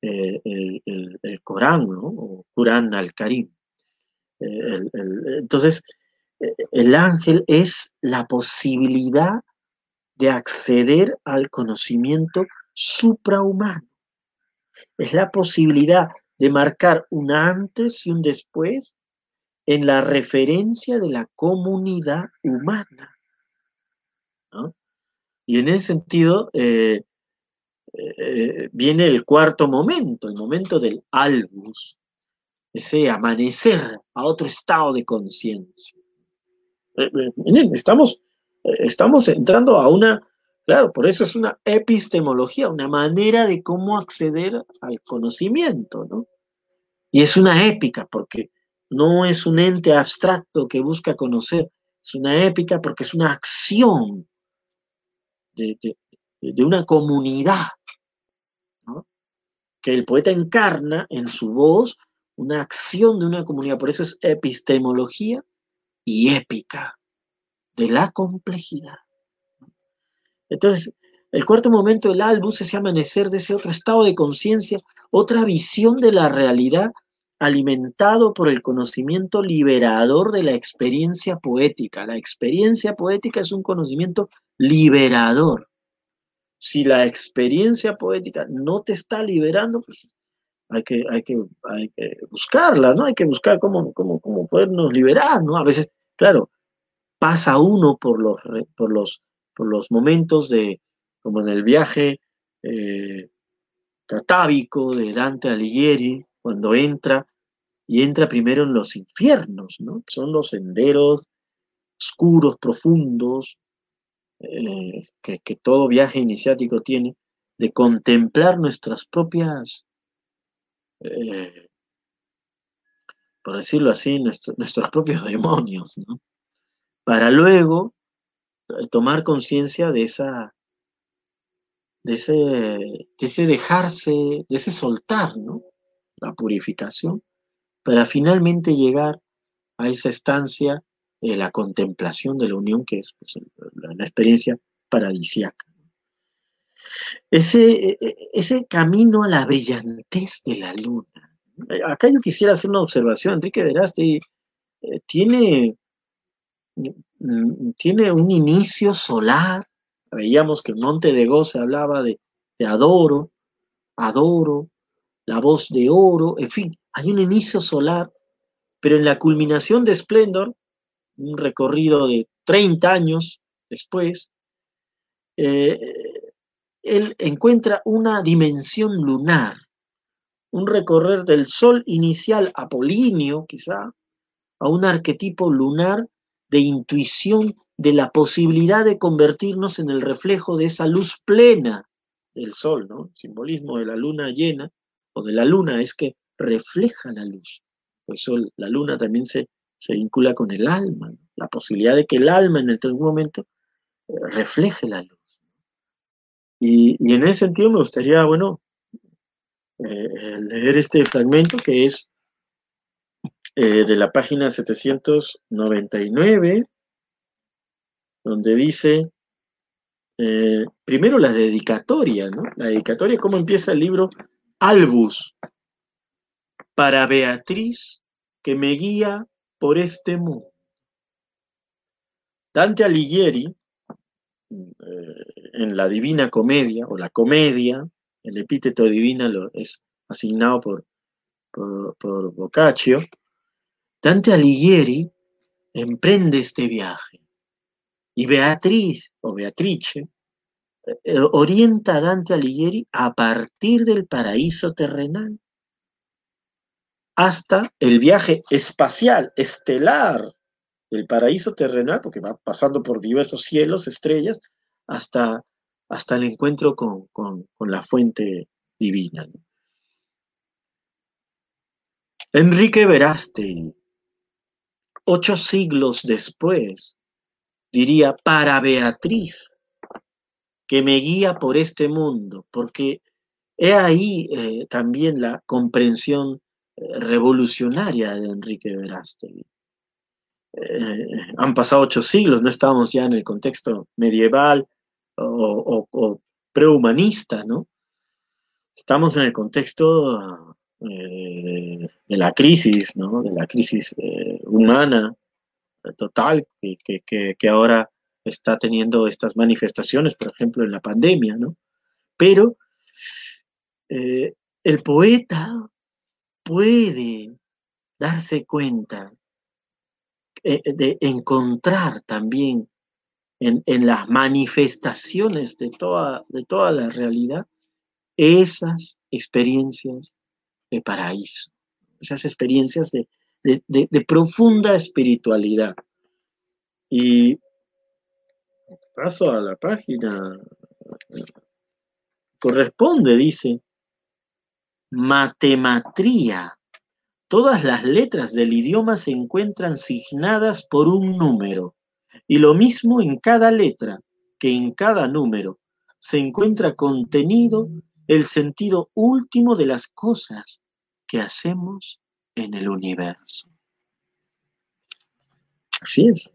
C: el, Corán, ¿no? O Corán al-Karim. entonces, el ángel es la posibilidad de acceder al conocimiento suprahumano. Es la posibilidad de marcar un antes y un después en la referencia de la comunidad humana. Y en ese sentido eh, eh, viene el cuarto momento, el momento del albus, ese amanecer a otro estado de conciencia. Eh, estamos estamos entrando a una, claro, por eso es una epistemología, una manera de cómo acceder al conocimiento, ¿no? Y es una épica, porque no es un ente abstracto que busca conocer, es una épica porque es una acción de, una comunidad, que el poeta encarna en su voz una acción de una comunidad, por eso es epistemología y épica de la complejidad. Entonces, el cuarto momento del álbum es ese amanecer de ese otro estado de conciencia, otra visión de la realidad alimentado por el conocimiento liberador de la experiencia poética. La experiencia poética es un conocimiento liberador. Si la experiencia poética no te está liberando, pues hay que, hay que, hay que buscarla, ¿no? Hay que buscar cómo, cómo, cómo podernos liberar, ¿no? A veces, claro, pasa uno por los, por los, por los momentos de, como en el viaje eh, de Dante Alighieri, cuando entra y entra primero en los infiernos, ¿no? Son los senderos oscuros, profundos, eh, que, todo viaje iniciático tiene, de contemplar nuestras propias, eh, por decirlo así, nuestros propios demonios, ¿no? Para luego eh, tomar conciencia de esa, de ese, de ese dejarse, de ese soltar, ¿no? La purificación, para finalmente llegar a esa estancia de la contemplación de la unión, que es pues, la, experiencia paradisiaca. Ese, e, e, ese camino a la brillantez de la luna. Acá yo quisiera hacer una observación. Enrique Veraste eh, tiene, mm, tiene un inicio solar. Veíamos que en Monte de Go se hablaba de, de adoro, adoro, la voz de oro, en fin, hay un inicio solar, pero en la culminación de esplendor un recorrido de 30 años después, eh, él encuentra una dimensión lunar, un recorrer del sol inicial apolíneo, quizá, a un arquetipo lunar de intuición de la posibilidad de convertirnos en el reflejo de esa luz plena del sol, ¿no? Simbolismo de la luna llena o de la luna es que refleja la luz. Por eso la luna también se se vincula con el alma, la posibilidad de que el alma en algún momento eh, refleje la luz. Y, en ese sentido me gustaría, bueno, eh, leer este fragmento que es eh, de la página 799, donde dice, primero la dedicatoria, ¿no? La dedicatoria, ¿cómo empieza el libro? Albus, para Beatriz, que me guía por este mundo. Dante Alighieri, eh, en la Divina Comedia, o la Comedia, el epíteto divina lo, es asignado por, por, Boccaccio, Dante Alighieri emprende este viaje. Y Beatriz, o Beatrice, orienta a Dante Alighieri a partir del paraíso terrenal hasta el viaje espacial, estelar del paraíso terrenal, porque va pasando por diversos cielos, estrellas, hasta, hasta el encuentro con, la fuente divina. Enrique Verástegui, ocho siglos después, diría, para Beatriz, que me guía por este mundo, porque he ahí eh, también la comprensión revolucionaria de Enrique Verástegui. Eh, han pasado ocho siglos, no estamos ya en el contexto medieval o, prehumanista, ¿no? Estamos en el contexto eh, de la crisis, ¿no? De la crisis eh, humana total que, que, ahora está teniendo estas manifestaciones, por ejemplo, en la pandemia, ¿no? Pero el poeta puede darse cuenta eh, de encontrar también en, las manifestaciones de toda, de toda la realidad esas experiencias de paraíso, esas experiencias de, de profunda espiritualidad. Y paso a la página, corresponde, dice, Matematría. Todas las letras del idioma se encuentran signadas por un número. Y lo mismo en cada letra que en cada número se encuentra contenido el sentido último de las cosas que hacemos en el universo. Así es.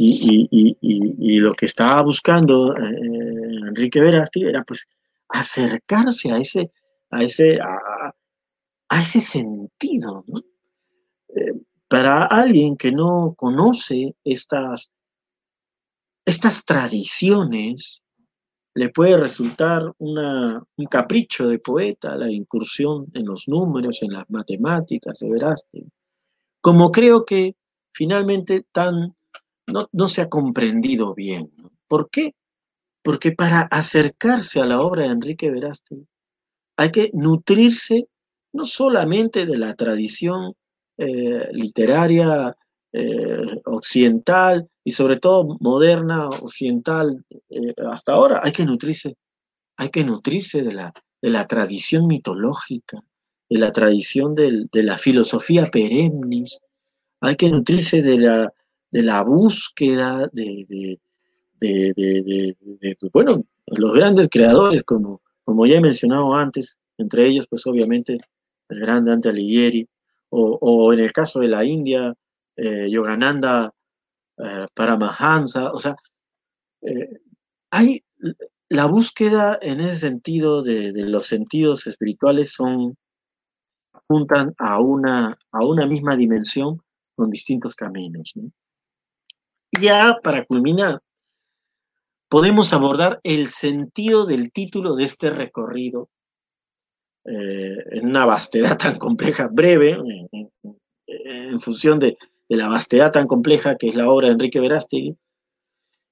C: Y, lo que estaba buscando eh, Enrique Verasti era pues acercarse a ese, a ese, a, ese sentido. Eh, para alguien que no conoce estas, estas tradiciones, le puede resultar una, un capricho de poeta la incursión en los números, en las matemáticas, de Verástegui. Como creo que finalmente tan, no, se ha comprendido bien. ¿Por qué? Porque para acercarse a la obra de Enrique Verástegui hay que nutrirse no solamente de la tradición eh, literaria eh, occidental y sobre todo moderna, occidental, eh, hasta ahora, hay que nutrirse, hay que nutrirse de la, de la tradición mitológica, de la tradición de la filosofía perennis, hay que nutrirse de la, de la búsqueda de, bueno, los grandes creadores, como, como ya he mencionado antes, entre ellos, pues obviamente, el gran Dante Alighieri, o, en el caso de la India, eh, Yogananda eh, Paramahansa, o sea, eh, hay la búsqueda en ese sentido de, los sentidos espirituales son apuntan a una, a una misma dimensión con distintos caminos. Ya para culminar, podemos abordar el sentido del título de este recorrido eh, en una vastedad tan compleja, breve, en, función de, la vastedad tan compleja que es la obra de Enrique Verástegui,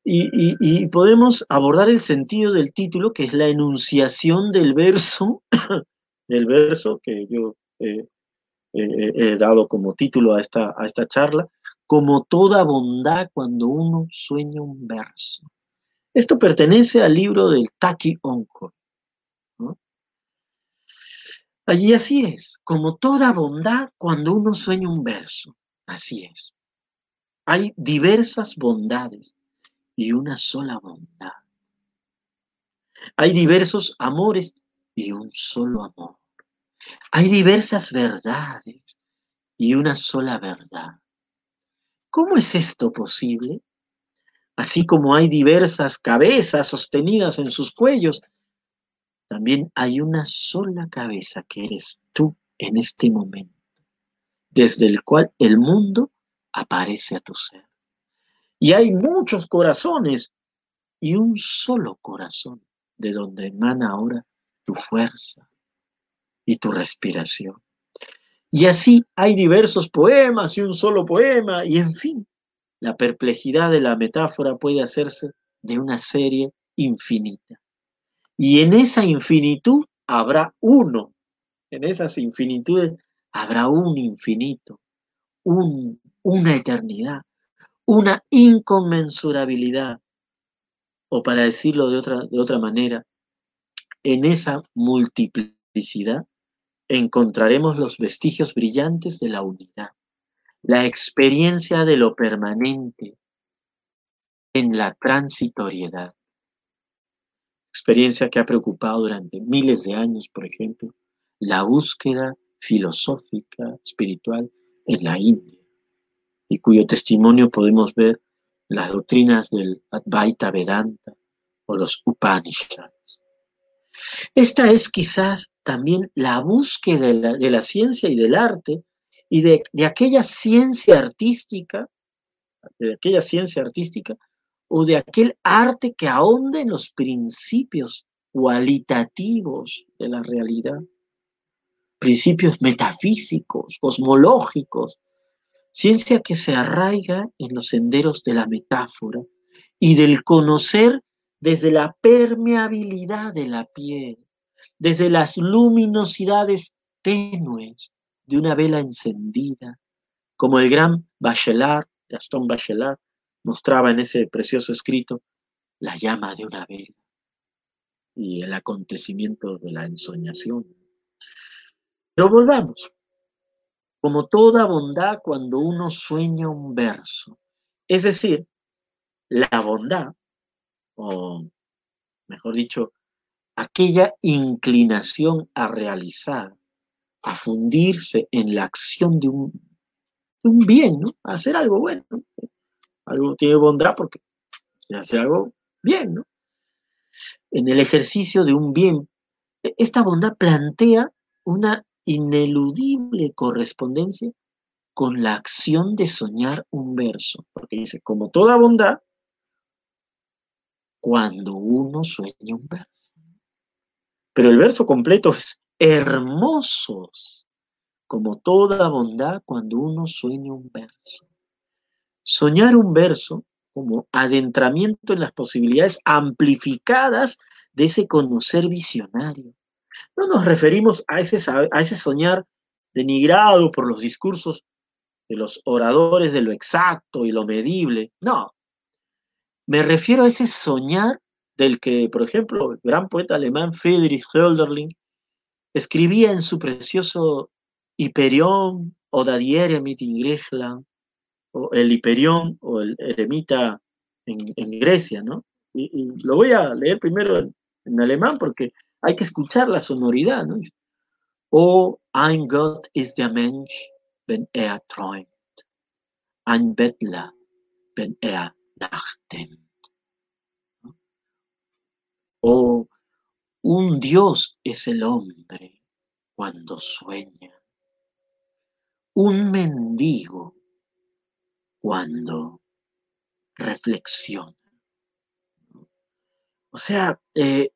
C: y, podemos abordar el sentido del título, que es la enunciación del verso, del verso que yo he dado como título a esta, a esta charla, como toda bondad cuando uno sueña un verso. Esto pertenece al libro del Taki Onko. Allí así es, como toda bondad cuando uno sueña un verso. Así es. Hay diversas bondades y una sola bondad. Hay diversos amores y un solo amor. Hay diversas verdades y una sola verdad. ¿Cómo es esto posible? Así como hay diversas cabezas sostenidas en sus cuellos, también hay una sola cabeza que eres tú en este momento, desde el cual el mundo aparece a tu ser. Y hay muchos corazones y un solo corazón de donde emana ahora tu fuerza y tu respiración. Y así hay diversos poemas y un solo poema, y en fin, la perplejidad de la metáfora puede hacerse de una serie infinita. Y en esa infinitud habrá uno. En esas infinitudes habrá un infinito, un, una eternidad, una inconmensurabilidad. O para decirlo de otra, de otra manera, en esa multiplicidad encontraremos los vestigios brillantes de la unidad, la experiencia de lo permanente en la transitoriedad experiencia que ha preocupado durante miles de años, por ejemplo, la búsqueda filosófica, espiritual en la India, y cuyo testimonio podemos ver las doctrinas del Advaita Vedanta o los Upanishads. Esta es quizás también la búsqueda de la, ciencia y del arte y de, aquella ciencia artística, de aquella ciencia artística o de aquel arte que ahonda en los principios cualitativos de la realidad, principios metafísicos, cosmológicos, ciencia que se arraiga en los senderos de la metáfora y del conocer desde la permeabilidad de la piel, desde las luminosidades tenues de una vela encendida, como el gran Bachelard, Gaston Bachelard, mostraba en ese precioso escrito la llama de una vela y el acontecimiento de la ensoñación. Pero volvamos. Como toda bondad cuando uno sueña un verso, es decir, la bondad, o mejor dicho, aquella inclinación a realizar, a fundirse en la acción de un, un bien, ¿no? a hacer algo bueno algo tiene bondad porque hace algo bien, ¿no? En el ejercicio de un bien, e, esta bondad plantea una ineludible correspondencia con la acción de soñar un verso, porque dice, como toda bondad, cuando uno sueña un verso. Pero el verso completo es hermosos, como toda bondad cuando uno sueña un verso. Soñar un verso como adentramiento en las posibilidades amplificadas de ese conocer visionario. No nos referimos a ese, a ese soñar denigrado por los discursos de los oradores de lo exacto y lo medible. No. Me refiero a ese soñar del que, por ejemplo, el gran poeta alemán Friedrich Hölderlin escribía en su precioso Hiperión o Dadiere in Griechenland, o el Hiperión o el Eremita en, Grecia, ¿no? Y, lo voy a leer primero en, alemán porque hay que escuchar la sonoridad, ¿no? Oh, ein Gott ist der Mensch, wenn er träumt. Ein Bettler, wenn er Oh, un Dios es el hombre cuando sueña. Un mendigo cuando reflexiona. O sea, eh,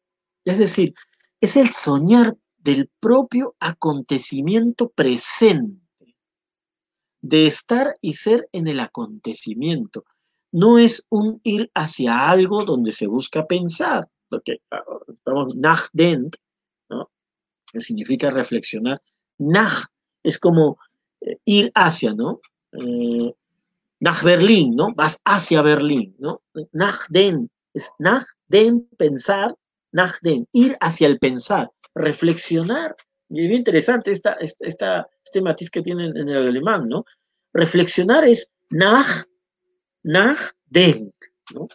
C: es decir, es el soñar del propio acontecimiento presente, de estar y ser en el acontecimiento. No es un ir hacia algo donde se busca pensar, porque ah, estamos nachdent, ¿no? que significa reflexionar. Nach es como eh, ir hacia, ¿no? Eh, nach Berlín, ¿no? Vas hacia Berlín, ¿no? Nachden es nachden, pensar, nachden, ir hacia el pensar reflexionar. Y es bien interesante esta, esta, este matiz que tienen en el alemán, ¿no? Reflexionar es nach, denk, ¿no?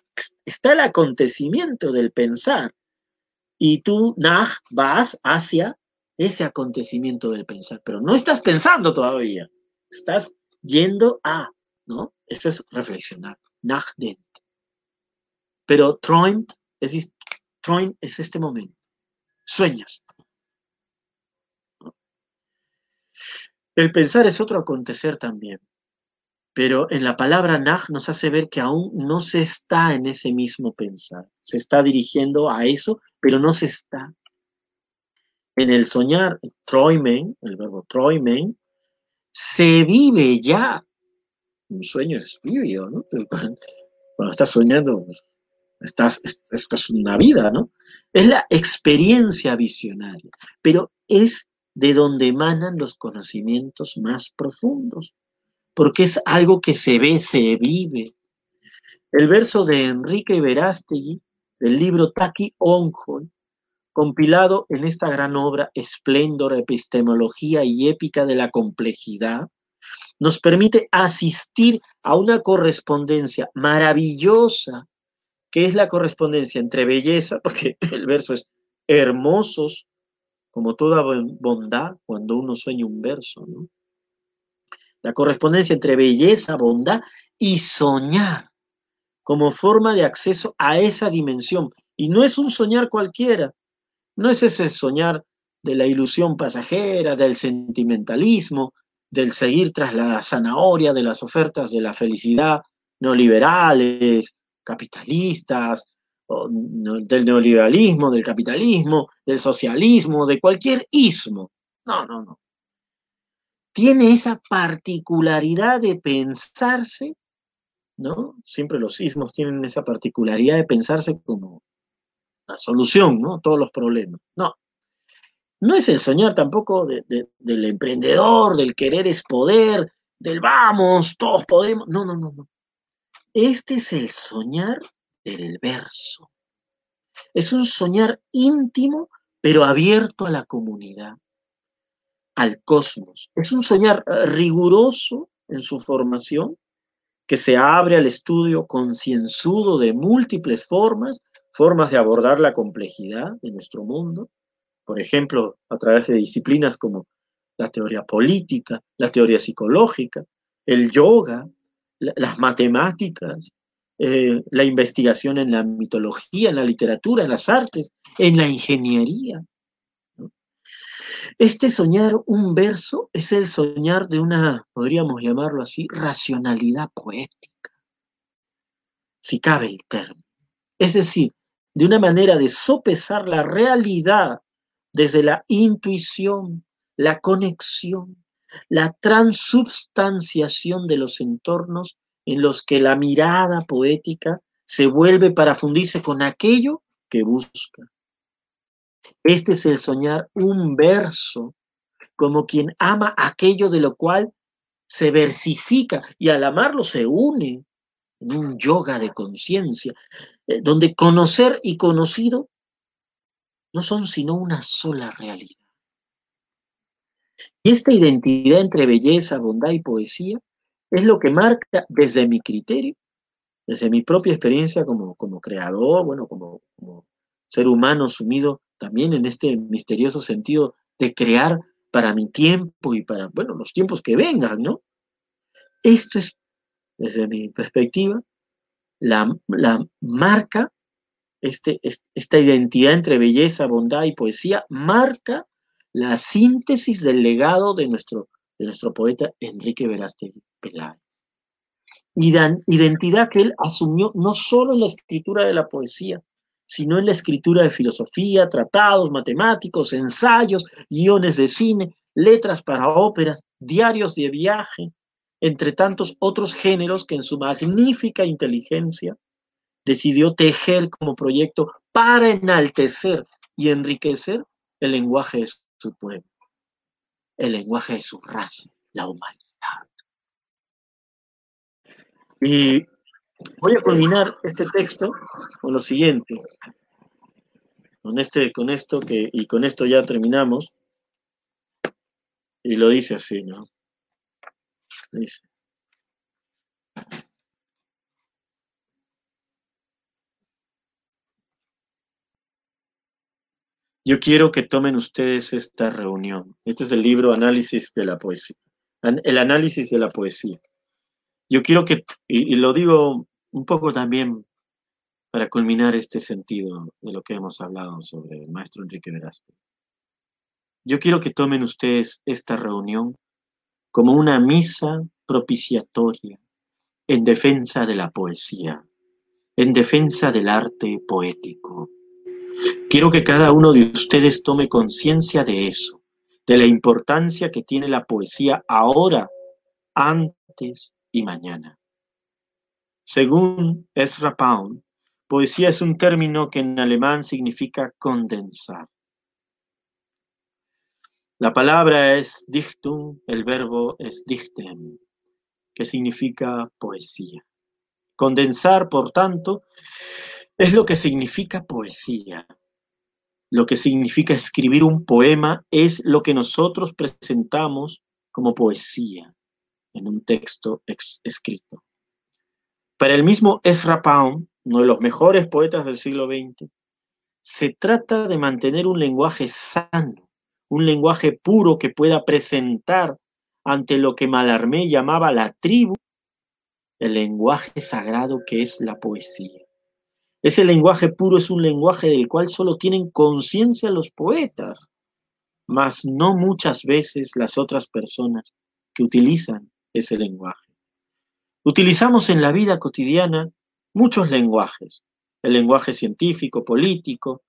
C: Está el acontecimiento del pensar. Y tú, nach, vas hacia ese acontecimiento del pensar, pero no estás pensando todavía, estás yendo a, ¿no? Eso es reflexionar, nachdenken. Pero träumt, es es este momento, sueñas, El pensar es otro acontecer también, pero en la palabra Naj nos hace ver que aún no se está en ese mismo pensar. Se está dirigiendo a eso, pero no se está. En el soñar, Troimen, el verbo Troimen, se vive ya. Un sueño es vivido, ¿no? Cuando estás soñando, estás, una vida, ¿no? Es la experiencia visionaria, pero es de donde emanan los conocimientos más profundos, porque es algo que se ve, se vive. El verso de Enrique Verástegui, del libro Taki Onjol, compilado en esta gran obra Esplendor, Epistemología y Épica de la Complejidad, nos permite asistir a una correspondencia maravillosa, que es la correspondencia entre belleza, porque el verso es hermosos como toda bondad cuando uno sueña un verso, ¿no? La correspondencia entre belleza, bondad y soñar como forma de acceso a esa dimensión. Y no es un soñar cualquiera, no es ese soñar de la ilusión pasajera, del sentimentalismo, del seguir tras la zanahoria de las ofertas de la felicidad neoliberales, capitalistas, del neoliberalismo, del capitalismo, del socialismo, de cualquier ismo. No, no, no. Tiene esa particularidad de pensarse, ¿no? Siempre los ismos tienen esa particularidad de pensarse como la solución, ¿no? Todos los problemas. No. No es el soñar tampoco del emprendedor, del querer es poder, del vamos, todos podemos. No, no, no, no. Este es el soñar del verso. Es un soñar íntimo, pero abierto a la comunidad, al cosmos. Es un soñar eh, riguroso en su formación, que se abre al estudio concienzudo de múltiples formas, formas de abordar la complejidad de nuestro mundo, por ejemplo, a través de disciplinas como la teoría política, la teoría psicológica, el yoga, las matemáticas, eh, la investigación en la mitología, en la literatura, en las artes, en la ingeniería. Este soñar un verso es el soñar de una, podríamos llamarlo así, racionalidad poética, si cabe el término. Es decir, de una manera de sopesar la realidad desde la intuición, la conexión, la transubstanciación de los entornos en los que la mirada poética se vuelve para fundirse con aquello que busca. Este es el soñar un verso, como quien ama aquello de lo cual se versifica y al amarlo se une en un yoga de conciencia, eh, donde conocer y conocido no son sino una sola realidad. Y esta identidad entre belleza, bondad y poesía es lo que marca desde mi criterio, desde mi propia experiencia como, como creador, bueno, como, como ser humano sumido también en este misterioso sentido de crear para mi tiempo y para, bueno, los tiempos que vengan, ¿no? Esto es, desde mi perspectiva, la, marca, este, esta identidad entre belleza, bondad y poesía, marca la síntesis del legado de nuestro, de nuestro poeta Enrique Verástegui Peláez. Identidad que él asumió no solo en la escritura de la poesía, sino en la escritura de filosofía, tratados, matemáticos, ensayos, guiones de cine, letras para óperas, diarios de viaje, entre tantos otros géneros que en su magnífica inteligencia decidió tejer como proyecto para enaltecer y enriquecer el lenguaje de su pueblo, el lenguaje de su raza, la humanidad. Y voy a culminar este texto con lo siguiente, con, este, con esto que, y con esto ya terminamos, y lo dice así, ¿no? Dice. Yo quiero que tomen ustedes esta reunión. Este es el libro Análisis de la Poesía. El análisis de la poesía. Yo quiero que, y, lo digo un poco también para culminar este sentido de lo que hemos hablado sobre el maestro Enrique Veraste. Yo quiero que tomen ustedes esta reunión como una misa propiciatoria en defensa de la poesía, en defensa del arte poético. Quiero que cada uno de ustedes tome conciencia de eso, de la importancia que tiene la poesía ahora, antes y mañana. Según Ezra Pound, poesía es un término que en alemán significa condensar. La palabra es dichtung, el verbo es dichten, que significa poesía. Condensar, por tanto, es lo que significa poesía. Lo que significa escribir un poema es lo que nosotros presentamos como poesía en un texto escrito. Para el mismo Ezra Pound, uno de los mejores poetas del siglo XX, se trata de mantener un lenguaje sano, un lenguaje puro que pueda presentar ante lo que Malarmé llamaba la tribu, el lenguaje sagrado que es la poesía. Ese lenguaje puro es un lenguaje del cual solo tienen conciencia los poetas, mas no muchas veces las otras personas que utilizan ese lenguaje. Utilizamos en la vida cotidiana muchos lenguajes, el lenguaje científico, político,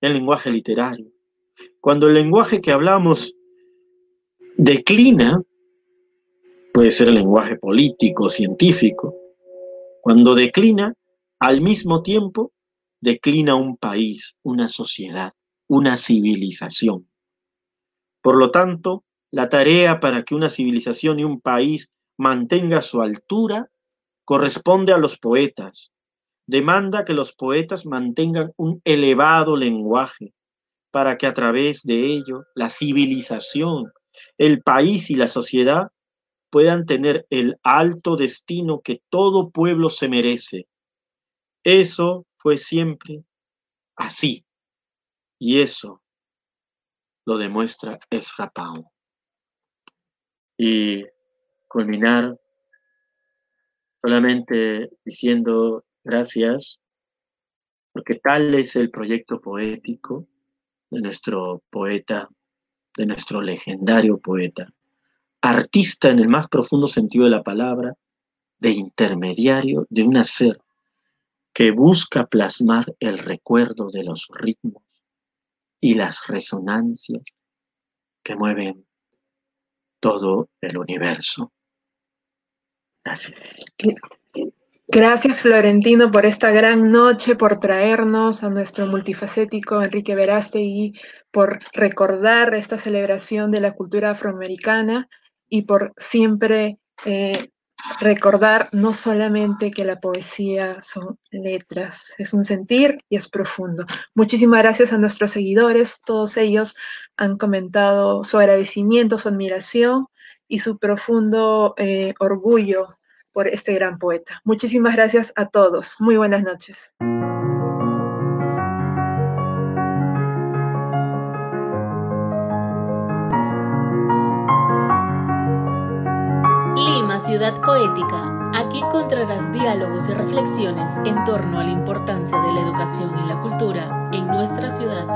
C: el lenguaje literario. Cuando el lenguaje que hablamos declina, puede ser el lenguaje político, científico, cuando declina, al mismo tiempo declina un país, una sociedad, una civilización. Por lo tanto, la tarea para que una civilización y un país mantenga su altura corresponde a los poetas. Demanda que los poetas mantengan un elevado lenguaje para que a través de ello la civilización, el país y la sociedad puedan tener el alto destino que todo pueblo se merece. Eso fue siempre así. Y eso lo demuestra Pound y culminar solamente diciendo gracias, porque tal es el proyecto poético de nuestro poeta, de nuestro legendario poeta, artista en el más profundo sentido de la palabra, de intermediario de un ser que busca plasmar el recuerdo de los ritmos y las resonancias que mueven todo el universo.
B: Gracias. Florentino por esta gran noche, por traernos a nuestro multifacético Enrique Verástegui, por recordar esta celebración de la cultura afroamericana y por siempre eh, recordar no solamente que la poesía son letras, es un sentir y es profundo. Muchísimas gracias a nuestros seguidores, todos ellos han comentado su agradecimiento, su admiración y su profundo eh, orgullo por este gran poeta. Muchísimas gracias a todos. Muy buenas noches.
A: Lima, ciudad poética. Aquí encontrarás diálogos y reflexiones en torno a la importancia de la educación y la cultura en nuestra ciudad.